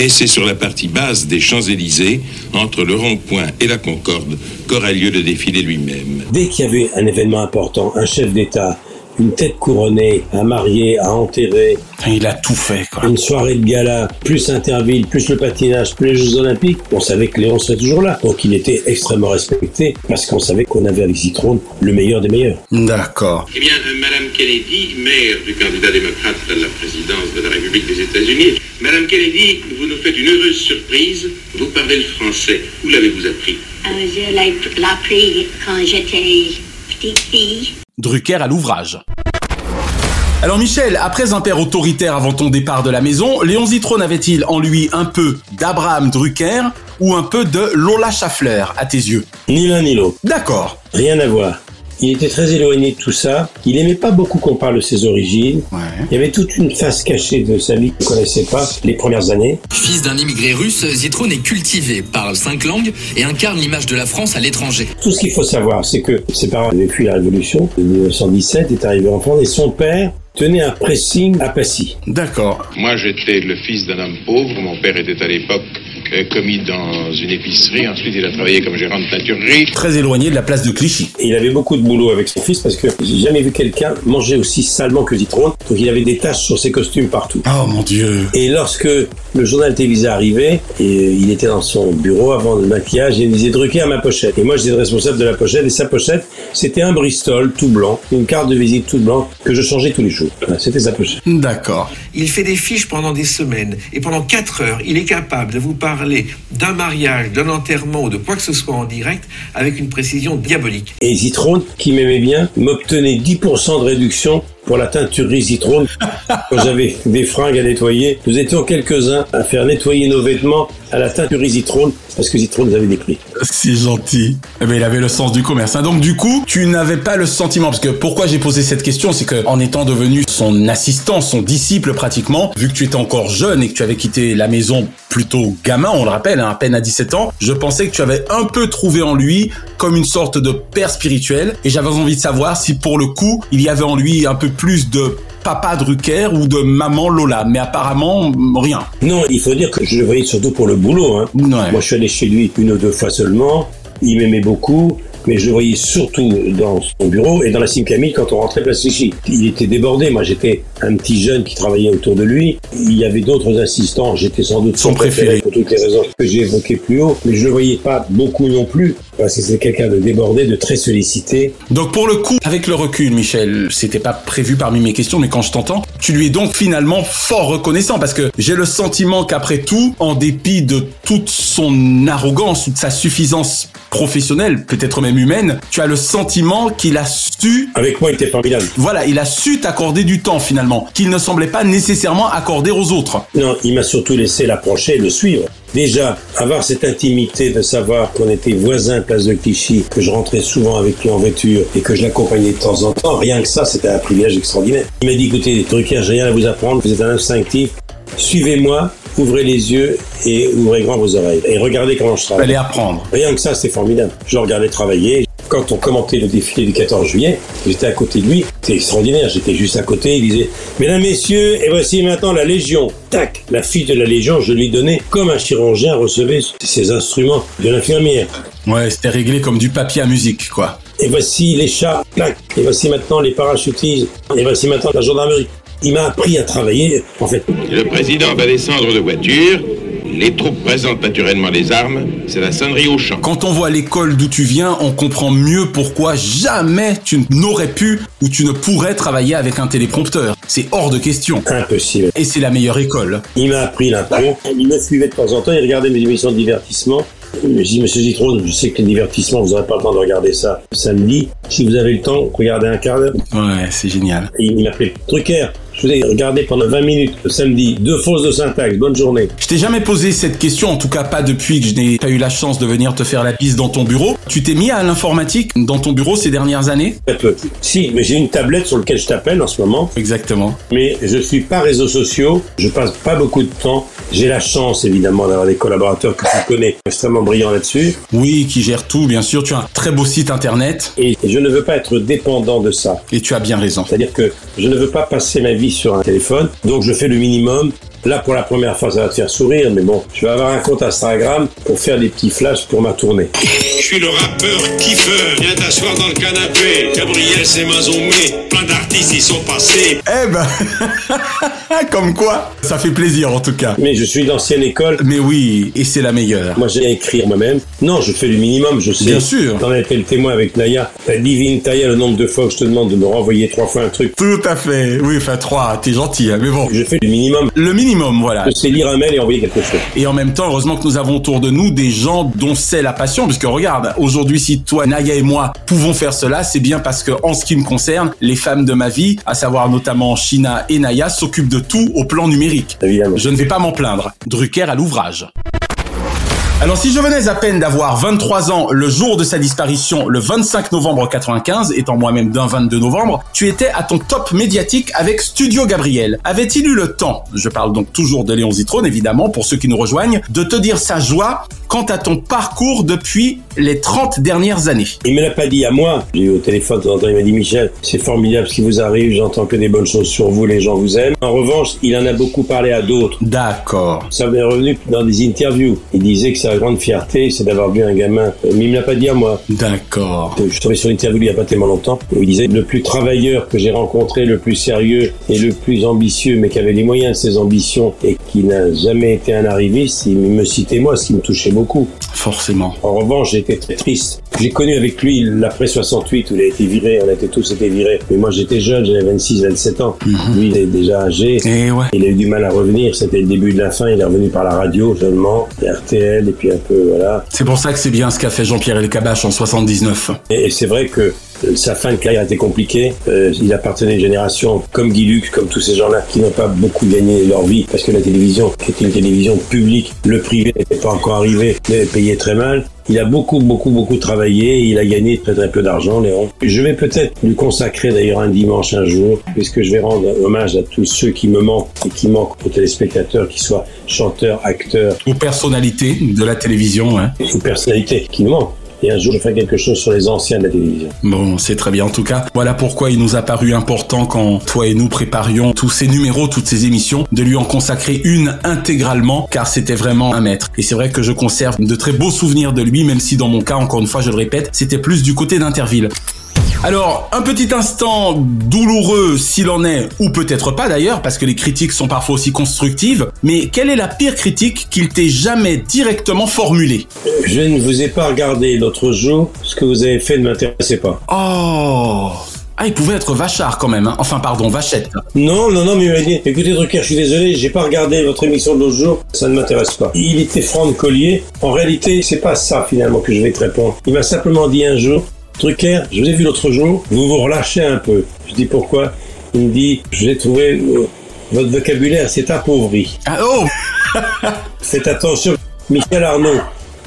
Et c'est sur la partie basse des Champs-Élysées, entre le rond-point et la Concorde, qu'aura lieu le défilé lui-même. Dès qu'il y avait un événement important, un chef d'État, une tête couronnée, à marier, à enterrer. Il a tout fait, quoi. Une soirée de gala, plus Interville, plus le patinage, plus les Jeux Olympiques. On savait que Léon serait toujours là. Donc il était extrêmement respecté parce qu'on savait qu'on avait avec Citrone le meilleur des meilleurs. D'accord. Eh bien, euh, Madame Kennedy, maire du candidat démocrate à la présidence de la République des États-Unis, Madame Kennedy, vous nous faites une heureuse surprise. Vous parlez le français. Où l'avez-vous appris? Euh, je l'ai l'ai appris quand j'étais petite fille. Drucker à l'ouvrage. Alors Michel, après un père autoritaire avant ton départ de la maison, Léon Zitrone avait-il en lui un peu d'Abraham Drucker ou un peu de Lola Schaffler à tes yeux? Ni l'un ni l'autre. D'accord. Rien à voir. Il était très éloigné de tout ça. Il aimait pas beaucoup qu'on parle de ses origines. Il y avait toute une face cachée de sa vie qu'on connaissait pas les premières années. Fils d'un immigré russe, Zitrone est cultivé, parle cinq langues et incarne l'image de la France à l'étranger. Tout ce qu'il faut savoir, c'est que ses parents avaient fui la Révolution de 1917, est arrivé en France et son père tenait un pressing à Passy. D'accord. Moi, j'étais le fils d'un homme pauvre. Mon père était à l'époque euh, commis dans une épicerie. Ensuite, il a travaillé comme gérant de peinturerie. Très éloigné de la place de Clichy. Et il avait beaucoup de boulot avec son fils parce que j'ai jamais vu quelqu'un manger aussi salement que Zitrone. Donc il avait des taches sur ses costumes partout. Oh mon dieu. Et lorsque le journal télévisé arrivait, et euh, il était dans son bureau avant le maquillage, et il me disait Drucker à ma pochette. Et moi j'étais le responsable de la pochette, et sa pochette, c'était un Bristol tout blanc, une carte de visite toute blanc que je changeais tous les jours. C'était sa pochette. D'accord. Il fait des fiches pendant des semaines et pendant 4 heures, il est capable de vous parler d'un mariage, d'un enterrement ou de quoi que ce soit en direct avec une précision diabolique. Et Zitrone, qui m'aimait bien, m'obtenait 10% de réduction pour la teinturerie Zitrone. J'avais des fringues à nettoyer, nous étions quelques-uns à faire nettoyer nos vêtements à la teinturerie Zitrone parce que Zitrone avait des prix. C'est gentil. Eh ben, il avait le sens du commerce. hein. Donc du coup, tu n'avais pas le sentiment, parce que pourquoi j'ai posé cette question, c'est que en étant devenu son assistant, son disciple pratiquement, vu que tu étais encore jeune et que tu avais quitté la maison plutôt gamin, on le rappelle, hein, à peine à 17 ans, je pensais que tu avais un peu trouvé en lui comme une sorte de père spirituel, et j'avais envie de savoir si pour le coup, il y avait en lui un peu plus de papa Drucker ou de maman Lola, mais apparemment rien. Non, il faut dire que je le voyais surtout pour le boulot. Hein. Moi, je suis allé chez lui une ou deux fois seulement. Il m'aimait beaucoup. Mais je le voyais surtout dans son bureau et dans la Cime Camille quand on rentrait place Clichy. Il était débordé. Moi, j'étais un petit jeune qui travaillait autour de lui. Il y avait d'autres assistants. J'étais sans doute son préféré pour toutes les raisons que j'ai évoquées plus haut. Mais je le voyais pas beaucoup non plus parce que c'est quelqu'un de débordé, de très sollicité. Donc pour le coup, avec le recul, Michel, c'était pas prévu parmi mes questions, mais quand je t'entends, tu lui es donc finalement fort reconnaissant parce que j'ai le sentiment qu'après tout, en dépit de toute son arrogance ou de sa suffisance professionnelle, peut-être même humaine, tu as le sentiment qu'il a su... Avec moi, il était formidable. Voilà, il a su t'accorder du temps finalement, qu'il ne semblait pas nécessairement accorder aux autres. Non, il m'a surtout laissé l'approcher et le suivre. Déjà, avoir cette intimité de savoir qu'on était voisins place de Clichy, que je rentrais souvent avec lui en voiture et que je l'accompagnais de temps en temps, rien que ça, c'était un privilège extraordinaire. Il m'a dit, écoutez, Drucker, j'ai rien à vous apprendre, vous êtes un instinctif, suivez-moi, ouvrez les yeux et ouvrez grand vos oreilles. Et regardez comment je travaille. Allez apprendre. Rien que ça, c'était formidable. Je le regardais travailler. Quand on commentait le défilé du 14 juillet, j'étais à côté de lui. C'était extraordinaire. J'étais juste à côté. Il disait Mesdames, Messieurs, et voici maintenant la Légion. Tac La fiche de la Légion, je lui donnais comme un chirurgien recevait ses instruments de l'infirmière. Ouais, c'était réglé comme du papier à musique, quoi. Et voici les chats. Tac Et voici maintenant les parachutistes. Et voici maintenant la gendarmerie. Il m'a appris à travailler, en fait. Le président va descendre de voiture. Les troupes présentent naturellement les armes. C'est la sonnerie au champ. Quand on voit l'école d'où tu viens, on comprend mieux pourquoi jamais tu n'aurais pu ou tu ne pourrais travailler avec un téléprompteur. C'est hors de question. Impossible. Et c'est la meilleure école. Il m'a appris l'impro. Il me suivait de temps en temps. Il regardait mes émissions de divertissement. Je me dis, Monsieur Zitrone, je sais que les divertissements, vous n'aurez pas le temps de regarder ça samedi. Si vous avez le temps, regardez un quart d'heure. Ouais, c'est génial. Et il m'appelait Drucker. Je vous ai regardé pendant 20 minutes le samedi. Deux fausses de syntaxe. Bonne journée. Je t'ai jamais posé cette question, en tout cas pas depuis que je n'ai pas eu la chance de venir te faire la piste dans ton bureau. Tu t'es mis à l'informatique dans ton bureau ces dernières années? Très peu. Si, mais j'ai une tablette sur laquelle je t'appelle en ce moment. Exactement. Mais je suis pas réseaux sociaux. Je passe pas beaucoup de temps. J'ai la chance, évidemment, d'avoir des collaborateurs que tu connais extrêmement brillants là-dessus. Oui, qui gèrent tout, bien sûr. Tu as un très beau site internet. Et je ne veux pas être dépendant de ça. Et tu as bien raison. C'est-à-dire que je ne veux pas passer ma vie sur un téléphone. Donc je fais le minimum. Là, pour la première fois, ça va te faire sourire, mais bon, je vais avoir un compte Instagram pour faire des petits flashs pour ma tournée. Je suis le rappeur kiffeur, viens t'asseoir dans le canapé. Gabriel s'est mazoumé, plein d'artistes y sont passés. Eh ben, (laughs) comme quoi, ça fait plaisir en tout cas. Mais je suis d'ancienne école. Mais oui, et c'est la meilleure. Moi, j'ai à écrire moi-même. Non, je fais le minimum, je sais. Bien sûr. T'en as été le témoin avec Naya. T'as divine Taya le nombre de fois que je te demande de me renvoyer trois fois un truc. Tout à fait. Oui, enfin trois, t'es gentil, hein, mais bon. Je fais le minimum. Le minimum, voilà. Je sais lire un mail et envoyer quelque chose. Et en même temps, heureusement que nous avons autour de nous des gens dont c'est la passion, puisque regarde, aujourd'hui, si toi, Naya et moi pouvons faire cela, c'est bien parce que, en ce qui me concerne, les femmes de ma vie, à savoir notamment Shina et Naya, s'occupent de tout au plan numérique. Évidemment. Je ne vais pas m'en plaindre. Drucker à l'ouvrage. Alors si je venais à peine d'avoir 23 ans le jour de sa disparition, le 25 novembre 95, étant moi-même d'un 22 novembre, tu étais à ton top médiatique avec Studio Gabriel. Avait-il eu le temps, je parle donc toujours de Léon Zitrone évidemment pour ceux qui nous rejoignent, de te dire sa joie quant à ton parcours depuis les 30 dernières années Il me l'a pas dit à moi. J'ai eu au téléphone de temps il m'a dit Michel, c'est formidable ce qui vous arrive, j'entends que des bonnes choses sur vous, les gens vous aiment. En revanche, il en a beaucoup parlé à d'autres. D'accord. Ça m'est revenu dans des interviews. Il disait que sa grande fierté, c'est d'avoir vu un gamin. Mais il me l'a pas dit à moi. D'accord. Je suis tombé sur une interview il y a pas tellement longtemps où il disait le plus travailleur que j'ai rencontré, le plus sérieux et le plus ambitieux, mais qui avait les moyens de ses ambitions et qui n'a jamais été un arriviste, il me citait moi, ce qui me touchait beaucoup. Forcément. En revanche, j'ai été très triste. J'ai connu avec lui l'après 68 où il a été viré, on a été tous été virés. Mais moi j'étais jeune, j'avais 26, 27 ans. Lui il était déjà âgé. Et ouais. Il a eu du mal à revenir, c'était le début de la fin, il est revenu par la radio seulement, RTL et puis un peu voilà. C'est pour ça que c'est bien ce qu'a fait Jean-Pierre Elkabach en 79. Et, et c'est vrai que sa fin de carrière a été compliquée. Euh, il appartenait à une génération comme Guy Lux, comme tous ces gens-là, qui n'ont pas beaucoup gagné leur vie parce que la télévision, qui était une télévision publique, le privé n'était pas encore arrivé, mais payait très mal. Il a beaucoup, beaucoup, beaucoup travaillé il a gagné très, très peu d'argent, Léon. Je vais peut-être lui consacrer d'ailleurs un dimanche un jour, puisque je vais rendre hommage à tous ceux qui me manquent et qui manquent aux téléspectateurs, qu'ils soient chanteurs, acteurs. Ou personnalités de la télévision, hein. Ou personnalités qui nous manquent. Et un jour, je ferai quelque chose sur les anciens de la télévision. Bon, c'est très bien en tout cas. Voilà pourquoi il nous a paru important quand toi et nous préparions tous ces numéros, toutes ces émissions, de lui en consacrer une intégralement, car c'était vraiment un maître. Et c'est vrai que je conserve de très beaux souvenirs de lui, même si dans mon cas, encore une fois, je le répète, c'était plus du côté d'Interville. Alors, un petit instant douloureux s'il en est, ou peut-être pas d'ailleurs, parce que les critiques sont parfois aussi constructives, mais quelle est la pire critique qu'il t'ait jamais directement formulée? Je ne vous ai pas regardé l'autre jour, ce que vous avez fait ne m'intéressait pas. Oh ah, il pouvait être vachard quand même, hein. enfin pardon, vachette. Non, non, non, mais il m'a dit, écoutez Drucker, je suis désolé, j'ai pas regardé votre émission de l'autre jour, ça ne m'intéresse pas. Il était franc de collier. En réalité, c'est pas ça finalement que je vais te répondre. Il m'a simplement dit un jour, Drucker, je vous ai vu l'autre jour, vous vous relâchez un peu. Je dis pourquoi Il me dit, j'ai trouvé euh, votre vocabulaire, c'est appauvri. Ah oh Faites attention. Michel Arnaud,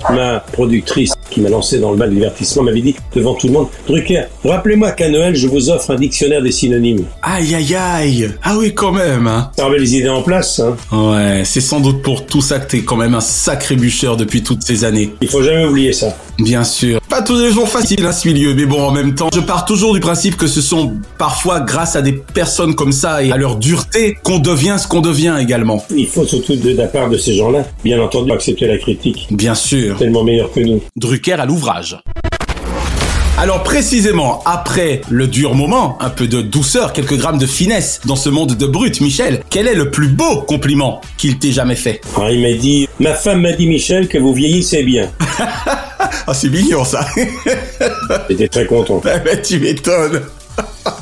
ma productrice qui m'a lancé dans le bal divertissement, m'avait dit devant tout le monde, Drucker, rappelez-moi qu'à Noël, je vous offre un dictionnaire des synonymes. Aïe aïe aïe Ah oui quand même hein. Ça remet les idées en place, hein. Ouais, c'est sans doute pour tout ça que t'es quand même un sacré bûcheur depuis toutes ces années. Il faut jamais oublier ça. Bien sûr. Pas tous les jours faciles à ce milieu, mais bon, en même temps, je pars toujours du principe que ce sont parfois grâce à des personnes comme ça et à leur dureté qu'on devient ce qu'on devient également. Il faut surtout de la part de ces gens-là, bien entendu, accepter la critique. Bien sûr. Tellement meilleur que nous. Drucker à l'ouvrage. Alors précisément, après le dur moment, un peu de douceur, quelques grammes de finesse dans ce monde de brut, Michel, quel est le plus beau compliment qu'il t'ait jamais fait? Ah, il m'a dit, ma femme m'a dit Michel que vous vieillissez bien. (laughs) Ah, c'est mignon ça. J'étais très content. (laughs) Tu m'étonnes.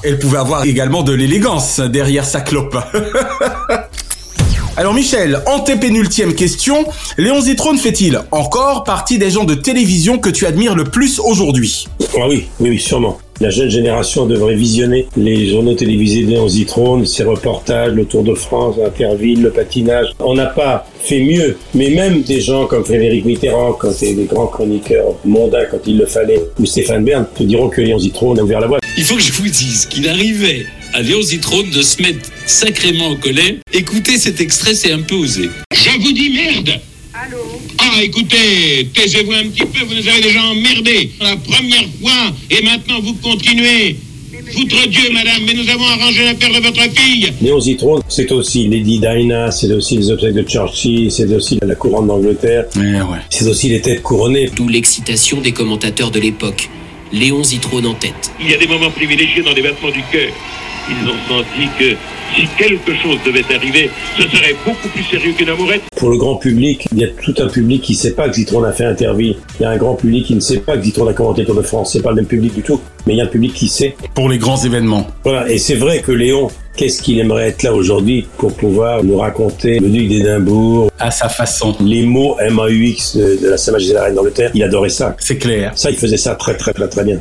Elle pouvait avoir également de l'élégance derrière sa clope. (laughs) Alors Michel, antépénultième question, Léon Zitrone fait-il encore partie des gens de télévision que tu admires le plus aujourd'hui? Ah oui, oui, oui, sûrement. La jeune génération devrait visionner les journaux télévisés de Léon Zitrone, ses reportages, le Tour de France, Interville, le patinage. On n'a pas fait mieux, mais même des gens comme Frédéric Mitterrand, quand c'est des grands chroniqueurs mondains quand il le fallait, ou Stéphane Bern, te diront que Léon Zitrone a ouvert la voie. Il faut que je vous dise qu'il arrivait à Léon Zitrone de se mettre sacrément en colère. Écoutez cet extrait, c'est un peu osé. Je vous dis merde Allô Ah, écoutez, taisez-vous un petit peu, vous nous avez déjà emmerdés la première fois, et maintenant vous continuez. Foutre Dieu, madame, mais nous avons arrangé l'affaire de votre fille. Léon Zitrone, c'est aussi Lady Diana, c'est aussi les obsèques de Churchill, c'est aussi la couronne d'Angleterre. C'est aussi les têtes couronnées. D'où l'excitation des commentateurs de l'époque. Léon Zitrone en tête. Il y a des moments privilégiés dans les battements du cœur. Ils ont senti que si quelque chose devait arriver, ce serait beaucoup plus sérieux qu'une amourette. Pour le grand public, il y a tout un public qui ne sait pas que Zitrone a fait interview. Il y a un grand public qui ne sait pas que Zitrone a commenté Tour de France. C'est pas le même public du tout, mais il y a un public qui sait. Pour les grands événements. Voilà, et c'est vrai que Léon, qu'est-ce qu'il aimerait être là aujourd'hui pour pouvoir nous raconter le duc d'Édimbourg? À sa façon. Les mots MAUX de, de la Sa Majesté la Reine d'Angleterre, il adorait ça. C'est clair. Ça, il faisait ça très très très très bien.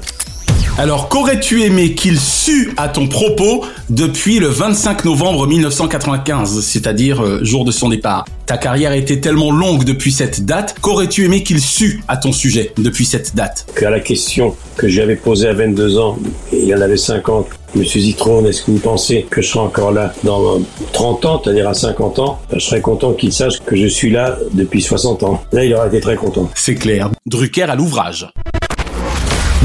Alors, qu'aurais-tu aimé qu'il sue à ton propos depuis le 25 novembre 1995, c'est-à-dire euh, jour de son départ? Ta carrière était tellement longue depuis cette date, qu'aurais-tu aimé qu'il sue à ton sujet depuis cette date? Qu'à la question que j'avais posée à 22 ans, et il en avait 50, Monsieur Zitrone, est-ce que vous pensez que je serai encore là dans 30 ans, c'est-à-dire à 50 ans? Ben, Je serais content qu'il sache que je suis là depuis 60 ans. Là, il aurait été très content. C'est clair. Drucker à l'ouvrage.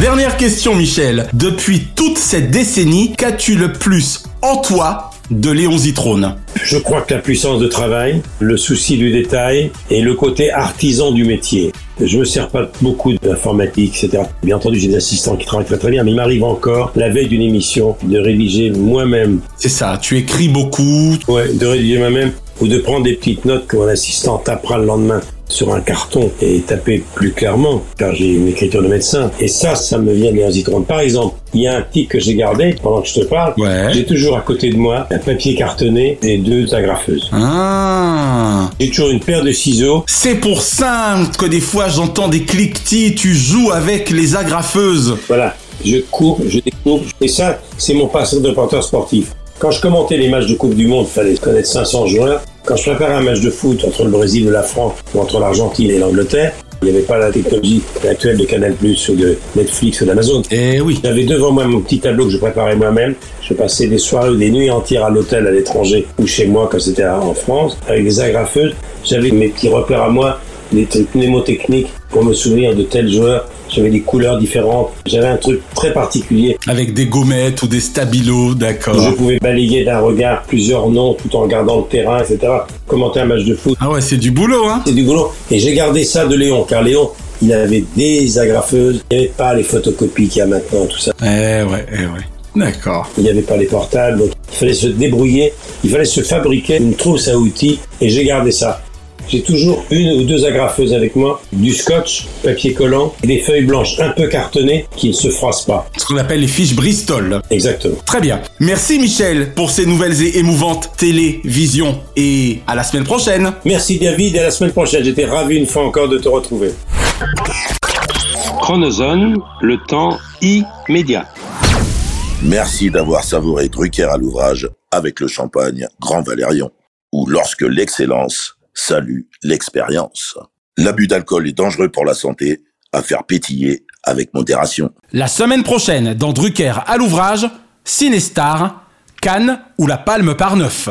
Dernière question, Michel. Depuis toute cette décennie, qu'as-tu le plus en toi de Léon Zitrone? Je crois que la puissance de travail, le souci du détail et le côté artisan du métier. Je me sers pas beaucoup d'informatique, etc. Bien entendu, j'ai des assistants qui travaillent très très bien, mais il m'arrive encore, la veille d'une émission, de rédiger moi-même. C'est ça, tu écris beaucoup. Ouais, de rédiger moi-même ou de prendre des petites notes que mon assistant tapera le lendemain sur un carton et taper plus clairement, car j'ai une écriture de médecin. Et ça, ça me vient des zitrone. Par exemple, il y a un petit que j'ai gardé pendant que je te parle. J'ai toujours à côté de moi un papier cartonné et deux agrafeuses. Ah. J'ai toujours une paire de ciseaux. C'est pour ça que des fois j'entends des cliquetis, tu joues avec les agrafeuses. Voilà. Je coupe, je découpe. Et ça, c'est mon passé de reporter sportif. Quand je commentais les matchs de Coupe du Monde, il fallait connaître 500 joueurs. Quand je préparais un match de foot entre le Brésil et la France ou entre l'Argentine et l'Angleterre, il n'y avait pas la technologie actuelle de Canal+, ou de Netflix ou d'Amazon. Eh oui. J'avais devant moi mon petit tableau que je préparais moi-même. Je passais des soirées ou des nuits entières à l'hôtel à l'étranger ou chez moi quand c'était en France avec des agrafeuses. J'avais mes petits repères à moi, des trucs mnémotechniques pour me souvenir de tels joueurs. J'avais des couleurs différentes. J'avais un truc très particulier. Avec des gommettes ou des stabilos, d'accord. Je pouvais balayer d'un regard plusieurs noms tout en regardant le terrain, etc. Commenter un match de foot? Ah ouais, c'est du boulot, hein C'est du boulot. Et j'ai gardé ça de Léon, car Léon, il avait des agrafeuses. Il n'y avait pas les photocopies qu'il y a maintenant, tout ça. Eh ouais, eh ouais. D'accord. Il n'y avait pas les portables, donc il fallait se débrouiller. Il fallait se fabriquer une trousse à outils. Et j'ai gardé ça. J'ai toujours une ou deux agrafeuses avec moi, du scotch, papier collant et des feuilles blanches un peu cartonnées qui ne se froissent pas. Ce qu'on appelle les fiches Bristol. Exactement. Très bien. Merci Michel pour ces nouvelles et émouvantes télévisions. Et à la semaine prochaine. Merci David et à la semaine prochaine. J'étais ravi une fois encore de te retrouver. Chronozone, le temps immédiat. Merci d'avoir savouré Drucker à l'ouvrage avec le champagne Grand Valérion, ou lorsque l'excellence salue l'expérience. L'abus d'alcool est dangereux pour la santé, à faire pétiller avec modération. La semaine prochaine, dans Drucker à l'ouvrage, Cinestar, Cannes ou la Palme par neuf.